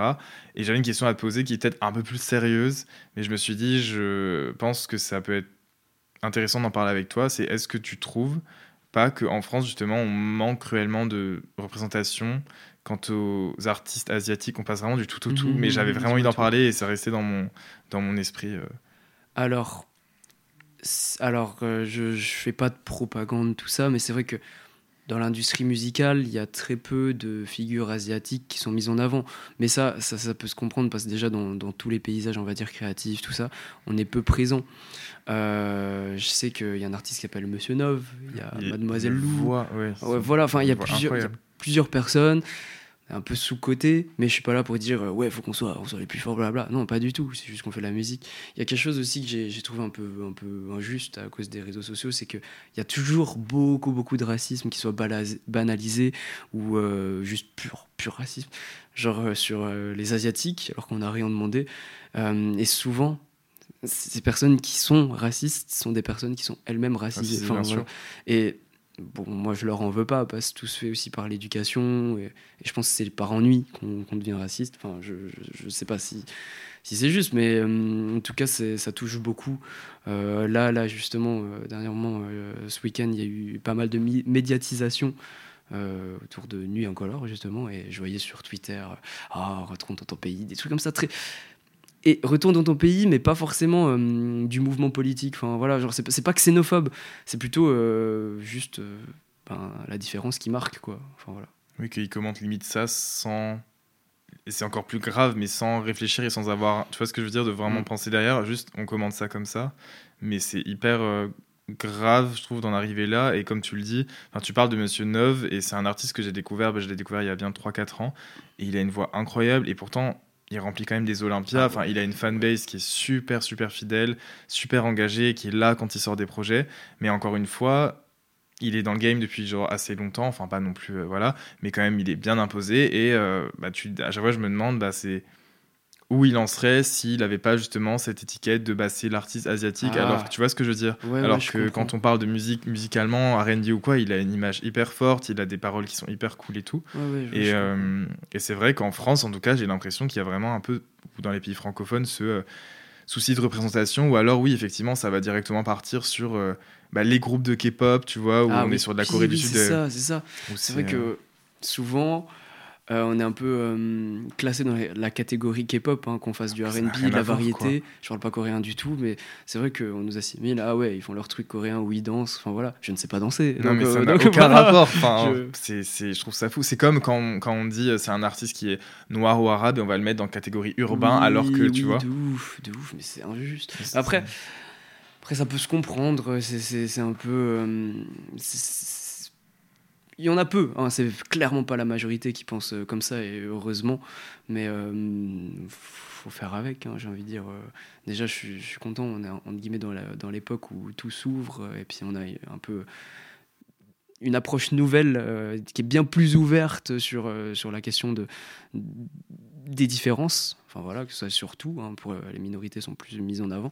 Et j'avais une question à te poser qui est peut-être un peu plus sérieuse, mais je me suis dit, je pense que ça peut être intéressant d'en parler avec toi. C'est est-ce que tu trouves pas qu'en France, justement, on manque cruellement de représentation quant aux artistes asiatiques, on passe vraiment du tout au tout. Mhm, mais j'avais vraiment envie d'en parler et ça restait dans mon, dans mon esprit. euh. Alors, alors euh, je, je fais pas de propagande, tout ça, mais c'est vrai que dans l'industrie musicale, il y a très peu de figures asiatiques qui sont mises en avant. Mais ça, ça, ça peut se comprendre parce que déjà dans, dans tous les paysages, on va dire créatifs, tout ça, on est peu présent. Euh, je sais qu'il y a un artiste qui s'appelle Monsieur Nov, il y a Mademoiselle Lou. voix, ouais, Ouais, c'est- voilà, enfin, il y a plusieurs personnes, un peu sous-côté, mais je suis pas là pour dire, euh, ouais, faut qu'on soit, on soit les plus forts, blabla. Non, pas du tout, c'est juste qu'on fait de la musique. Il y a quelque chose aussi que j'ai trouvé un peu, un peu injuste à cause des réseaux sociaux, c'est qu'il y a toujours beaucoup, beaucoup de racisme qui soit banalisé ou euh, juste pur, pur racisme, genre euh, sur euh, les Asiatiques, alors qu'on n'a rien demandé. Et souvent, ces personnes qui sont racistes sont des personnes qui sont elles-mêmes racisées. Enfin, voilà. Et bon, moi je leur en veux pas parce que tout se fait aussi par l'éducation et, je pense que c'est par ennui qu'on qu'on devient raciste. Enfin, je, je, sais pas si, si c'est juste, mais euh, en tout cas ça touche beaucoup. Euh, là, là justement, euh, dernièrement, ce week-end, il y a eu pas mal de médiatisation autour de Nuit Incolore, justement, et je voyais sur Twitter Ah, retourne dans ton pays, des trucs comme ça, très. Et retourne dans ton pays, mais pas forcément euh, du mouvement politique. Enfin, voilà, genre, c'est pas- xénophobe, c'est plutôt euh, juste euh, ben, la différence qui marque, quoi. Enfin, voilà. Oui, qu'il commente limite ça sans. Et c'est encore plus grave, mais sans réfléchir et sans avoir. Tu vois ce que je veux dire De vraiment Mm. penser derrière. Juste, on commente ça comme ça. Mais c'est hyper grave, je trouve, d'en arriver là. Et comme tu le dis, tu parles de Monsieur Neuve, et c'est un artiste que j'ai découvert. bah, je l'ai découvert il y a bien 3-4 ans. Et il a une voix incroyable. Et pourtant. Il remplit quand même des Olympias. Ah Enfin, il a une fanbase qui est super, super fidèle, super engagée, qui est là quand il sort des projets. Mais encore une fois, il est dans le game depuis genre assez longtemps, enfin pas non plus, euh, voilà, mais quand même il est bien imposé et euh, bah, tu, à chaque fois je me demande bah, c'est où il en serait s'il n'avait pas justement cette étiquette de bah, c'est l'artiste asiatique, Ah. alors que tu vois ce que je veux dire? Ouais, Alors ouais, que quand on parle de musique musicalement, R&B ou quoi, il a une image hyper forte, il a des paroles qui sont hyper cool et tout. Ouais, Et, euh, et c'est vrai qu'en France, en tout cas, j'ai l'impression qu'il y a vraiment un peu, ou dans les pays francophones, ce euh, souci de représentation, ou alors oui, effectivement, ça va directement partir sur euh, bah, les groupes de K-pop, tu vois, où Ah on est sur de la Corée du Sud. C'est ça, c'est ça. C'est vrai que souvent, euh, on est un peu euh, classé dans la catégorie K-pop, hein, qu'on fasse du Ça RB, de la voir, variété. Je parle pas coréen du tout, mais c'est vrai qu'on nous assimile. Ah ouais, ils font leur truc coréen où ils dansent. Enfin voilà, je ne sais pas danser. Non, Donc, mais ça euh, n'a aucun voilà. rapport. Enfin, Je- je trouve ça fou. C'est comme quand, quand on dit c'est un artiste qui est noir ou arabe et on va le mettre dans la catégorie urbain, Oui, alors que tu vois. De ouf, de ouf, mais c'est injuste. Après, après, ça peut se comprendre. C'est- un peu. Il y en a peu. Hein, c'est clairement pas la majorité qui pense euh, comme ça, et heureusement. Mais euh, faut faire avec, hein, j'ai envie de dire. euh. Déjà, je suis, content. On est entre guillemets dans l'époque où tout s'ouvre, euh, et puis on a un peu une approche nouvelle qui est bien plus ouverte sur, sur la question de, des différences. Enfin voilà, que ça surtout, hein, pour euh, les minorités sont plus mises en avant.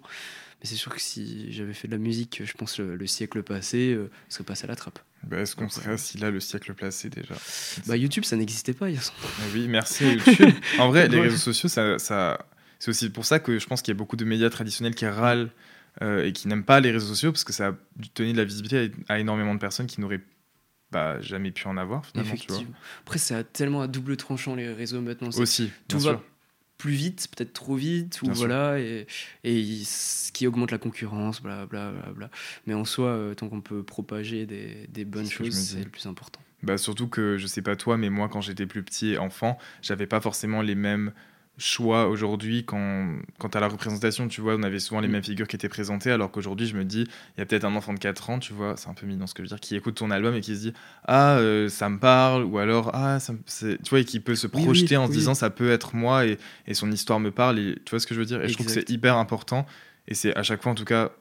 Mais c'est sûr que si j'avais fait de la musique, je pense le, le siècle passé, euh, je serais passé à la trappe. Bah, est-ce qu'on serait assis là le siècle placé déjà? Bah YouTube, ça n'existait pas il y a son- Ah Oui, merci à YouTube. En vrai, les réseaux sociaux, ça, ça- c'est aussi pour ça que je pense qu'il y a beaucoup de médias traditionnels qui râlent euh, et qui n'aiment pas les réseaux sociaux parce que ça a donné de la visibilité à, à énormément de personnes qui n'auraient bah, jamais pu en avoir finalement. Tu vois. Effectivement. Après, c'est tellement à double tranchant les réseaux maintenant. Aussi, tout va sûr. plus vite, peut-être trop vite, ou Bien sûr. voilà, et, et ce qui augmente la concurrence, bla bla bla bla. Mais en soi, euh, tant qu'on peut propager des, des bonnes choses, c'est le plus important. Bah, surtout que je sais pas toi, mais moi quand j'étais plus petit enfant, j'avais pas forcément les mêmes choix aujourd'hui quand, quant à la représentation, tu vois, on avait souvent les Mm. mêmes figures qui étaient présentées, alors qu'aujourd'hui je me dis, il y a peut-être un enfant de 4 ans, tu vois, c'est un peu mignon ce que je veux dire, qui écoute ton album et qui se dit, ah, euh, ça me parle, ou alors, ah, ça tu vois, et qui peut se Oui, oui, projeter en se disant, ça peut être moi, et, et son histoire me parle, et tu vois ce que je veux dire, et je trouve que c'est hyper important, et c'est à chaque fois en tout cas,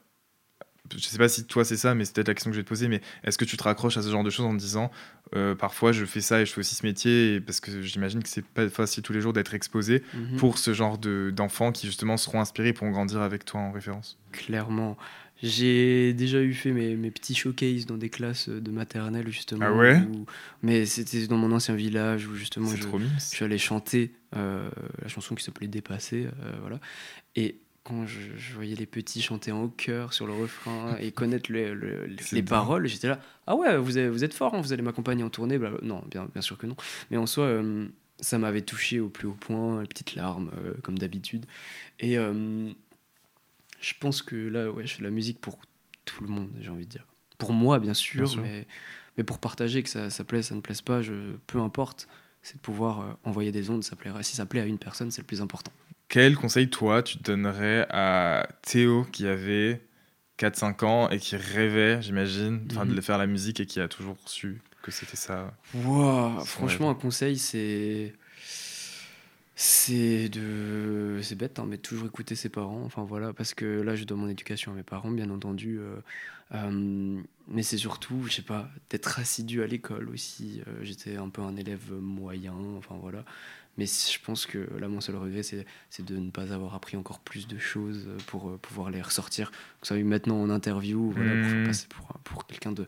je sais pas si toi c'est ça, mais c'est peut-être la question que je vais te poser, mais est-ce que tu te raccroches à ce genre de choses en te disant, euh, parfois je fais ça et je fais aussi ce métier, et- parce que j'imagine que c'est pas facile tous les jours d'être exposé Mhm. pour ce genre de- d'enfants qui justement seront inspirés et pourront grandir avec toi en référence? Clairement. J'ai déjà eu fait mes, mes petits showcases dans des classes de maternelle, justement. Ah ouais? où- Mais c'était dans mon ancien village où justement je suis allé chanter euh, la chanson qui s'appelait Dépasser. euh, voilà. Et quand je, je voyais les petits chanter en chœur sur le refrain et connaître le- le- les, les paroles, j'étais là. Ah ouais, vous, avez- vous êtes fort, hein, vous allez m'accompagner en tournée. blablabla. Non, bien, bien sûr que non. Mais en soi, euh, ça m'avait touché au plus haut point, les petites larmes, euh, comme d'habitude. Et euh, je pense que là, ouais, je fais de la musique pour tout le monde, j'ai envie de dire. Pour moi, bien sûr, sûr. Mais, mais pour partager, que ça, ça plaise, ça ne plaise pas, je, peu importe, c'est de pouvoir envoyer des ondes, ça plaira. Si ça plaît à une personne, c'est le plus important. Quel conseil toi tu donnerais à Théo qui avait 4-5 ans et qui rêvait, j'imagine, enfin, Mhm. de faire la musique et qui a toujours su que c'était ça? Wow, franchement, un conseil, c'est. C'est de. C'est bête, hein, mais toujours écouter ses parents. Enfin voilà, parce que là, je donne mon éducation à mes parents, bien entendu. euh, euh, mais c'est surtout, je sais pas, d'être assidu à l'école aussi. Euh, J'étais un peu un élève moyen, enfin voilà. Mais je pense que là, mon seul regret, c'est c'est de ne pas avoir appris encore plus de choses pour euh, pouvoir les ressortir. Que ça eu maintenant en interview, voilà, pour Mhm. passer pour, pour quelqu'un de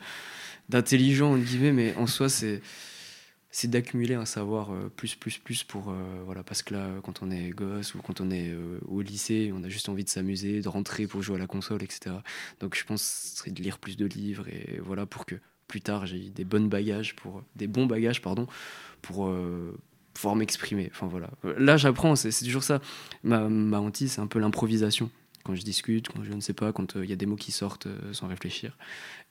d'intelligent, entre guillemets, mais en soi, c'est c'est d'accumuler un savoir euh, plus, plus, plus pour. euh, voilà, parce que là, quand on est gosse ou quand on est euh, au lycée, on a juste envie de s'amuser, de rentrer pour jouer à la console, etc. Donc je pense que ce serait de lire plus de livres et voilà, pour que plus tard, j'ai des bonnes bagages pour des bons bagages, pardon, pour euh, pouvoir m'exprimer. Enfin voilà. Là, j'apprends. C'est c'est toujours ça. Ma, ma hantise, c'est un peu l'improvisation. Quand je discute, quand je ne sais pas, quand euh, il y a des mots qui sortent euh, sans réfléchir.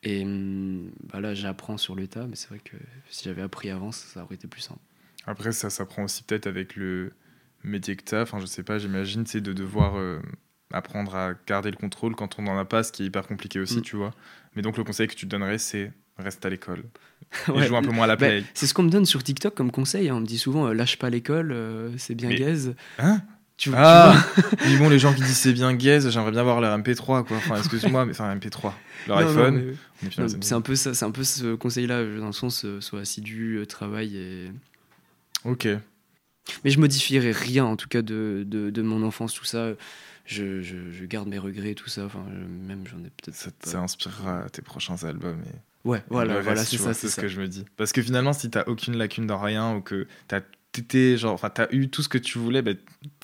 Et hum, bah là, j'apprends sur le tas, mais c'est vrai que si j'avais appris avant, ça aurait été plus simple. Après, ça s'apprend aussi peut-être avec le métier que tu as. Enfin, je sais pas, j'imagine, c'est de devoir euh, apprendre à garder le contrôle quand on n'en a pas, ce qui est hyper compliqué aussi, Mm. tu vois. Mais donc, le conseil que tu te donnerais, c'est reste à l'école. Et Ouais. joue un peu moins à la Bah, play. c'est ce qu'on me donne sur TikTok comme conseil. hein. On me dit souvent euh, lâche pas l'école, euh, c'est bien Mais- gaze. Hein Tu, tu Ah vois Mais bon, les gens qui disent c'est bien gaze, j'aimerais bien voir leur MP3, quoi. Enfin, excuse-moi, mais enfin, MP3. Leur Non, iPhone. mais- c'est un peu ça, c'est un peu ce conseil-là, euh, dans le sens euh, sois assidu, travaille et. Ok. Mais je modifierai rien, en tout cas, de, de, de mon enfance, tout ça. Je, je, je garde mes regrets, tout ça. Enfin, je- même j'en ai peut-être. Ça, pas- ça inspirera tes prochains albums. Et... Ouais, voilà, voilà, c'est ça, c'est ce que je me dis. Parce que finalement, si t'as aucune lacune dans rien ou que t'as été genre, enfin, t'as eu tout ce que tu voulais, ben,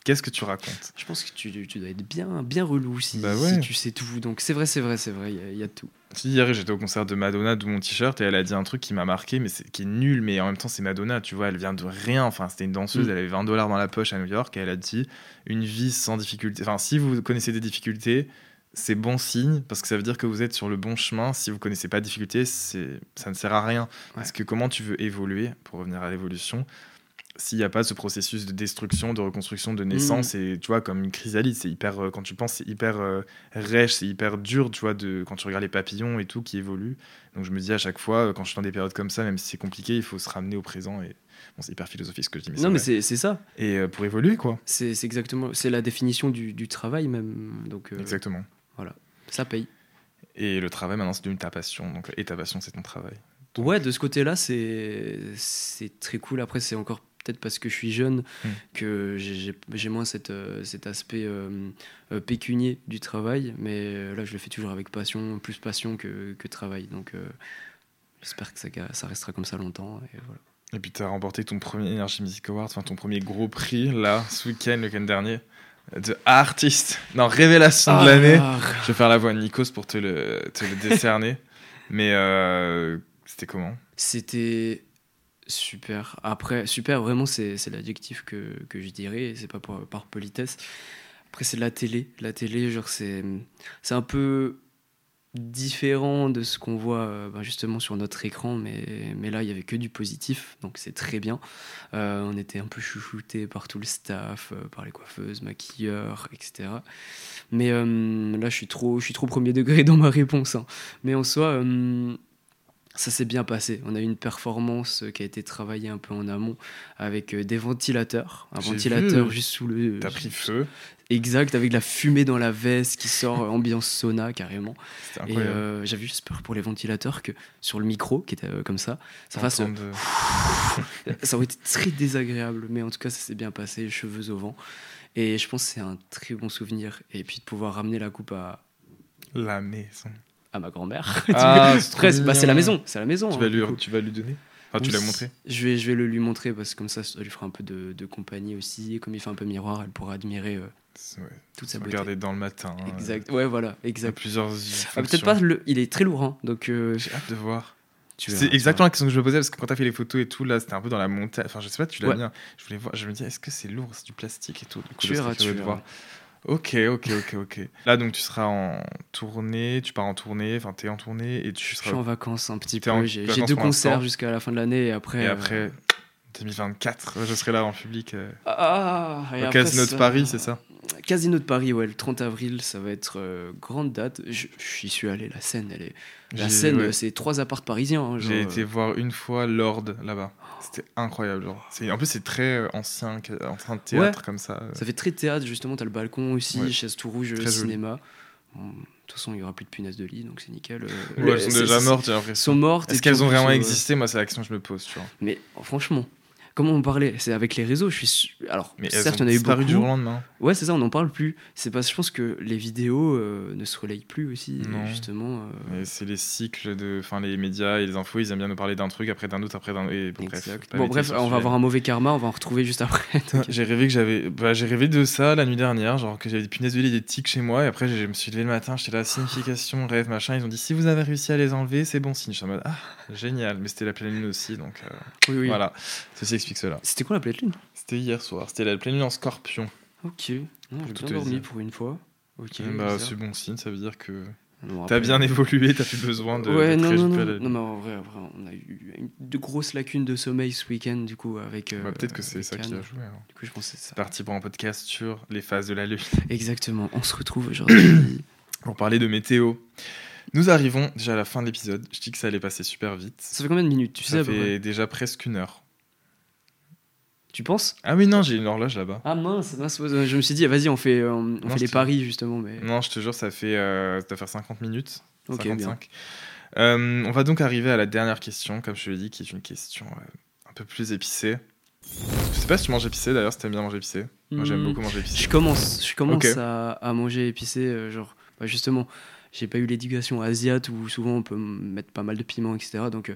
qu'est-ce que tu racontes? Je pense que tu, tu dois être bien, bien relou si, Bah ouais. si tu sais tout. Donc c'est vrai, c'est vrai, c'est vrai, il y a- il y, a tout. Si hier j'étais au concert de Madonna, d'où mon t-shirt, et elle a dit un truc qui m'a marqué, mais c'est qui est nul, mais en même temps c'est Madonna, tu vois, elle vient de rien. Enfin, c'était une danseuse, Mm. elle avait 20 dollars dans la poche à New York, et elle a dit une vie sans difficulté. Enfin, si vous connaissez des difficultés, c'est bon signe parce que ça veut dire que vous êtes sur le bon chemin. Si vous connaissez pas de difficultés, c'est ça ne sert à rien. Parce que comment tu veux évoluer pour revenir à l'évolution s'il n'y a pas ce processus de destruction, de reconstruction, de naissance, et tu vois, comme une chrysalide, c'est hyper, euh, quand tu penses, c'est hyper euh, rêche, c'est hyper dur, tu vois, de, quand tu regardes les papillons et tout qui évoluent. Donc je me dis à chaque fois, euh, quand je suis dans des périodes comme ça, même si c'est compliqué, il faut se ramener au présent. Et bon, c'est hyper philosophique ce que je dis, mais non, mais c'est ça. Et euh, pour évoluer, quoi. C'est exactement. C'est la définition du, du travail, même. Donc euh, Exactement. ça paye. Et le travail, maintenant, c'est devenu ta passion. Donc, et ta passion, c'est ton travail. Ouais, de ce côté-là, c'est c'est très cool. Après, c'est encore peut-être parce que je suis jeune Mm. que j'ai- moins cette, euh, cet aspect euh, euh, pécunier du travail. Mais là, je le fais toujours avec passion, plus passion que, que travail. Donc, euh, j'espère que ça, ça restera comme ça longtemps. Et voilà. Et puis, tu as remporté ton premier Energy Music Award, enfin ton premier gros prix, là, ce week-end, le week-end dernier, de artiste. Non, révélation de l'année. Ah, Je vais faire la voix de Nikos pour te le, te le décerner. Mais euh, c'était comment? C'était super. Après, super, vraiment, c'est l'adjectif que, que je dirais. C'est pas pour- par politesse. Après, c'est la télé. La télé, genre, c'est un peu différent de ce qu'on voit euh, ben, justement sur notre écran, mais, mais là, il y avait que du positif, donc c'est très bien. Euh, on était un peu chouchouté par tout le staff, euh, par les coiffeuses, maquilleurs, etc. Mais là, je suis trop, je suis trop premier degré dans ma réponse. hein. Mais en soi, ça s'est bien passé. On a eu une performance qui a été travaillée un peu en amont avec des ventilateurs. Un ventilateur vu. juste sous le. T'as pris feu. Exact, avec de la fumée dans la veste qui sort, euh, ambiance sauna carrément. Et euh, j'avais juste peur pour les ventilateurs que sur le micro, qui était euh, comme ça, ça fasse. euh, Entendre- ça aurait été très désagréable, mais en tout cas, ça s'est bien passé, cheveux au vent. Et je pense que c'est un très bon souvenir. Et puis de pouvoir ramener la coupe à, La maison. à ma grand-mère. Ah, c'est bah, la maison, c'est la maison. Tu hein, vas, du lui, tu vas lui donner Enfin, tu l'as montré Je vais, je vais le lui montrer parce que comme ça, ça lui fera un peu de, de compagnie aussi. Et comme il fait un peu miroir, elle pourra admirer euh, ouais. toute sa beauté. Regarder dans le matin. hein. Exact. Ouais, voilà, exact. plusieurs. Ah, Peut-être pas, le, il est très lourd, hein, donc euh, J'ai hâte de voir. C'est exactement la question que je me posais parce que quand t'as fait les photos et tout, là, c'était un peu dans la montagne. Enfin, je sais pas, tu l'as Ouais. hein. Je voulais voir. Je me dis, est-ce que c'est lourd C'est du plastique et tout? Du coup, Tu verras, tu verras. Ok, ok, ok, ok. Là, donc, tu seras en tournée, tu pars en tournée, enfin, t'es en tournée et tu Je seras. suis en vacances un petit peu. J'ai deux concerts jusqu'à la fin de l'année et après. Et euh, après, 2024, je serai là en public. euh, Ah, et au après, Casino de Paris, c'est ça? Casino de Paris, ouais, le 30 avril, ça va être euh, grande date. Je- J'y suis allé, la scène, elle est. La scène, ouais. c'est trois apparts parisiens. hein, J'ai euh, été voir une fois Lord là-bas. C'était incroyable. Genre. En plus, c'est très euh, ancien, ancien théâtre comme ça. euh. Ça fait très théâtre, justement, t'as le balcon aussi, Ouais. chaise tout rouge, Très cinéma. Bon, de toute façon, il y aura plus de punaises de lit, donc c'est nickel. euh, elles les- sont déjà mortes, j'ai l'impression. sont mortes. Est-ce qu'elles ont vraiment euh, existé? Moi, c'est la question que je me pose. Tu vois. Mais franchement, comment on parlait C'est avec les réseaux. Je suis su- alors Mais certes, en a eu disparu du jour au beaucoup. lendemain. Ouais, c'est ça, on n'en parle plus. C'est parce que je pense que les vidéos euh, ne se relayent plus aussi, Non. justement. euh, Et C'est les cycles de. Enfin, les médias et les infos, ils aiment bien nous parler d'un truc, après d'un autre, après d'un. Et bon, bref. Bon, on va avoir un mauvais karma, on va en retrouver juste après. J'ai rêvé que j'avais. Bah, j'ai rêvé de ça la nuit dernière, genre que j'avais des punaises de lit, des tiques chez moi, et après je me suis levé le matin, j'étais là, signification, rêve, machin. Ils ont dit si vous avez réussi à les enlever, c'est bon signe. Je suis en mode ah, génial. Mais c'était la pleine lune aussi, donc euh, Oui, oui. voilà. Ceci explique cela. C'était quoi la pleine lune? C'était hier soir, c'était la pleine lune en scorpion. Ok. Non, j'ai tout bien dormi pour une fois. Ok. bah, c'est bon signe, ça veut dire que t'as bien évolué, t'as plus besoin de. Ouais, non, non, non. à la lune. Non, mais en vrai, en vrai, on a eu une- de grosses lacunes de sommeil ce week-end, du coup, avec. euh, Bah, Peut-être que c'est ça qui a joué. hein. Du coup, je c'est ça. C'est parti pour un podcast sur les phases de la lune. Exactement. On se retrouve aujourd'hui. Pour parler de météo. Nous arrivons déjà à la fin de l'épisode. Je dis que ça allait passer super vite. ça fait combien de minutes? Tu sais Ça près fait déjà presque une heure. Tu penses? Ah oui, non, j'ai une horloge là-bas. Ah mince, je me suis dit, vas-y, on fait, euh, on Non, fait les te- paris justement. Mais... Non, je te jure, ça fait euh, ça doit faire 50 minutes. Ok, 55. Euh, on va donc arriver à la dernière question, comme je te l'ai dit, qui est une question euh, un peu plus épicée. Je sais pas si tu manges épicé d'ailleurs, si t'aimes bien manger épicé. Moi j'aime Hmm, beaucoup manger épicé. Je commence, je commence à, à manger épicé, genre, bah, justement, j'ai pas eu l'éducation asiate où souvent on peut mettre pas mal de piment, etc. Donc,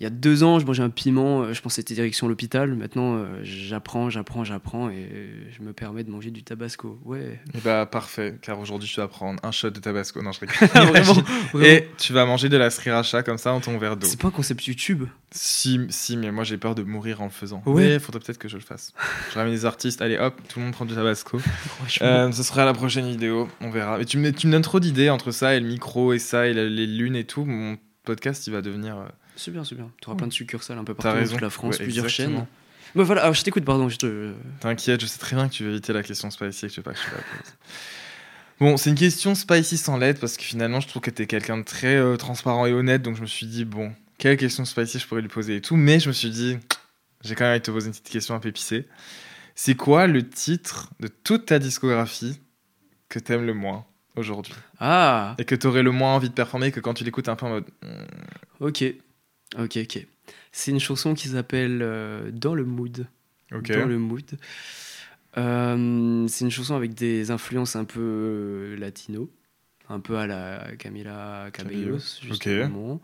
il y a deux ans, je mangeais un piment, euh, je pensais que c'était direction l'hôpital. Maintenant, euh, j'apprends, j'apprends, j'apprends et je me permets de manger du tabasco. Ouais. Et bah parfait, car aujourd'hui tu vas prendre un shot de tabasco. Non, je rigole. vraiment, vraiment. Et tu vas manger de la sriracha comme ça dans ton verre d'eau. C'est pas un concept YouTube. Si, si, mais moi j'ai peur de mourir en le faisant. Ouais. Mais faudrait peut-être que je le fasse. Je ramène des artistes, allez hop, tout le monde prend du tabasco. Euh, ce sera la prochaine vidéo, on verra. Mais tu me, tu me donnes trop d'idées entre ça et le micro et ça et la- les lunes et tout. Mon podcast il va devenir. euh, C'est bien, c'est bien. Tu auras plein de succursales un peu partout dans raison. toute la France, Ouais, plusieurs exactement. chaînes. Bah voilà, alors je t'écoute, pardon. Je te... T'inquiète, je sais très bien que tu veux éviter la question spicy et que tu veux pas que je la pose. Bon, c'est une question spicy sans lettres parce que finalement je trouve que t'es quelqu'un de très euh, transparent et honnête donc je me suis dit, bon, quelle question spicy je pourrais lui poser et tout. Mais je me suis dit, j'ai quand même envie de te poser une petite question un peu épicée. C'est quoi le titre de toute ta discographie que t'aimes le moins aujourd'hui? Ah, Et que t'aurais le moins envie de performer que quand tu l'écoutes un peu en mode. hmm, ok. Ok, ok. C'est une chanson qui s'appelle euh, Dans le mood. Ok. Dans le mood. Euh, c'est une chanson avec des influences un peu euh, latino, un peu à la Camila Cabellos, justement.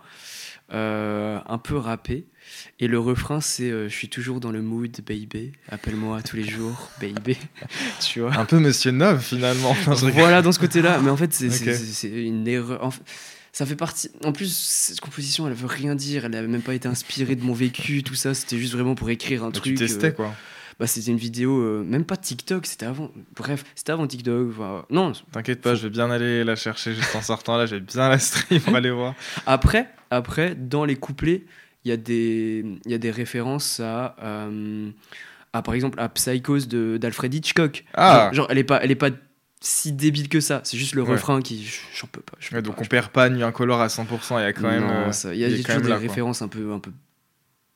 Euh, un peu rappé. Et le refrain, c'est euh, Je suis toujours dans le mood, baby. Appelle-moi tous les jours, baby. tu vois? Un peu Monsieur Nove finalement. Voilà dans ce côté-là mais en fait c'est une erreur En fait, ça fait partie en plus cette composition elle veut rien dire elle a même pas été inspirée de mon vécu tout ça c'était juste vraiment pour écrire un truc tu testais euh, quoi. bah c'était une vidéo euh, même pas TikTok c'était avant bref c'était avant TikTok enfin, non T'inquiète pas, je vais bien aller la chercher juste en sortant là, je vais bien la stream pour aller voir. après après dans les couplets il y a des y a des références à euh, à par exemple à Psychose d'Alfred Hitchcock Ah. genre, genre, elle est pas elle est pas si débile que ça c'est juste le Ouais. refrain qui j'en peux pas peux Ouais, donc pas, on perd pas Nuit Incolore à 100%, il y a quand même. Euh, il y a, y toujours des là, quoi. références un peu, un peu,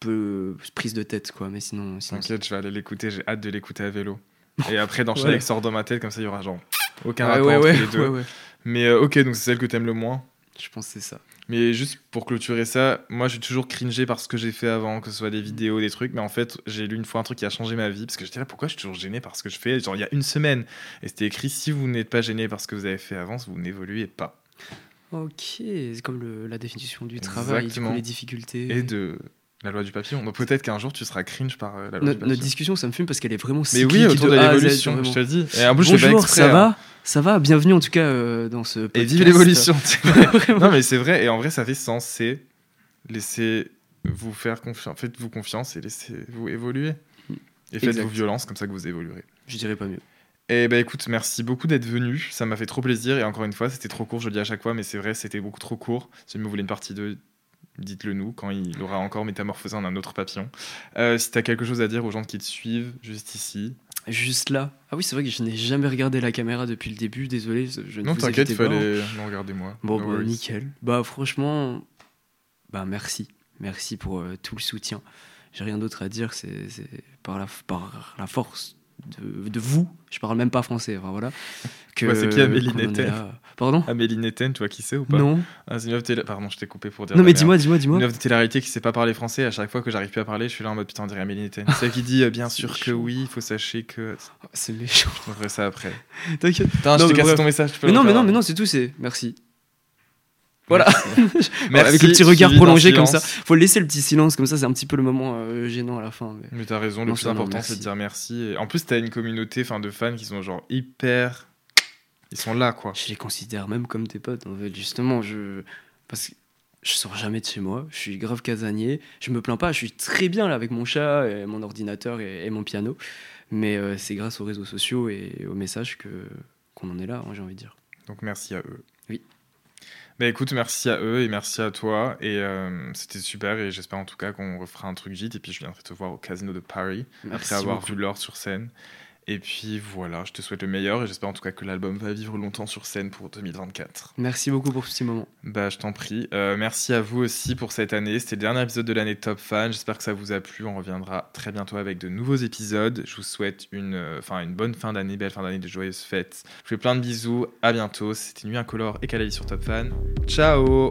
peu prises de tête, quoi. Mais sinon, sinon T'inquiète, je vais aller l'écouter, j'ai hâte de l'écouter à vélo. Et après d'enchaîner Ouais. avec Sort dans ma tête, comme ça il y aura genre aucun Ouais, rapport ouais, entre les deux. Mais euh, ok, donc c'est celle que t'aimes le moins. Je pense c'est ça. Mais juste pour clôturer ça, moi j'ai toujours cringé par ce que j'ai fait avant, que ce soit des vidéos, des trucs, mais en fait j'ai lu une fois un truc qui a changé ma vie, parce que j'étais là, pourquoi je suis toujours gêné par ce que je fais? Genre il y a une semaine, et c'était écrit, si vous n'êtes pas gêné par ce que vous avez fait avant, vous n'évoluez pas. Ok, c'est comme le- la définition du travail, du Exactement. coup, les difficultés. Et de la loi du papillon. Donc peut-être qu'un jour tu seras cringe par euh, la loi No- du papillon. notre discussion, ça me fume parce qu'elle est vraiment Mais oui, autour de, l'évolution, je te dis. Et en plus, je Bonjour, exprès, ça hein. va? Ça va? Bienvenue en tout cas euh, dans ce Et podcast. vive l'évolution. non, mais c'est vrai. Et en vrai, ça fait sens. C'est laisser vous faire confiance. Faites-vous confiance et laissez-vous évoluer. Et faites-vous violence, comme ça que vous évoluerez. Je dirais pas mieux. Et bah écoute, merci beaucoup d'être venu. Ça m'a fait trop plaisir. Et encore une fois, c'était trop court, je le dis à chaque fois, mais c'est vrai, c'était beaucoup trop court. Si vous voulez une partie 2, dites-le nous quand il aura encore métamorphosé en un autre papillon. Euh, si t'as quelque chose à dire aux gens qui te suivent, juste ici. Juste là. Ah oui, c'est vrai que je n'ai jamais regardé la caméra depuis le début. Désolé, je ne Non, t'inquiète, il pas. fallait. Non, regardez-moi. Bon, No bah, nickel. Bah, franchement, bah, merci. Merci pour euh, tout le soutien. J'ai rien d'autre à dire, c'est c'est par la, par la force de, de vous, je parle même pas français, enfin voilà. Que, Ouais, c'est qui Amélie Netten. Pardon? Amélie Netten, tu vois qui c'est ou pas? Non. Ah, c'est une meuf télé- Pardon, je t'ai coupé pour dire. Non, mais dis-moi, merde. dis-moi, Une dis-moi. meuf de télé-réalité qui sait pas parler français, à chaque fois que j'arrive plus à parler, je suis là en mode putain, on dirait Amélie Netten. C'est elle qui dit euh, bien sûr que oui, il faut sachez que. Oh, C'est méchant. Je trouverai ça après. T'inquiète. Putain, je t'ai cassé ton message. tu peux Mais non, mais non, mais avant. non, c'est tout, c'est merci. Voilà. Merci. Avec le petit regard prolongé comme ça. Faut laisser le petit silence comme ça, c'est un petit peu le moment euh, gênant à la fin. mais- Mais t'as raison, le Non, plus non, important c'est de dire merci. Et en plus, t'as une communauté enfin, de fans qui sont genre hyper. Ils sont là quoi. Je les considère même comme tes potes, en fait, justement. Je... Parce que je sors jamais de chez moi, je suis grave casanier. Je me plains pas, je suis très bien là avec mon chat, et mon ordinateur et, et mon piano. Mais euh, c'est grâce aux réseaux sociaux et aux messages que qu'on en est là, hein, j'ai envie de dire. Donc merci à eux. Bah écoute, merci à eux et merci à toi. Et euh, c'était super et j'espère en tout cas qu'on refera un truc vite. Et puis je viendrai te voir au Casino de Paris Merci après avoir beaucoup. vu l'or sur scène. Et puis voilà, je te souhaite le meilleur et j'espère en tout cas que l'album va vivre longtemps sur scène pour 2024. Merci beaucoup pour ce petit moment. Bah, je t'en prie. Euh, merci à vous aussi pour cette année. C'était le dernier épisode de l'année Top Fan. J'espère que ça vous a plu. On reviendra très bientôt avec de nouveaux épisodes. Je vous souhaite une, euh, une bonne fin d'année, belle fin d'année, de joyeuses fêtes. Je vous fais plein de bisous. À bientôt. C'était Nuit Incolore et Calalis sur Top Fan. Ciao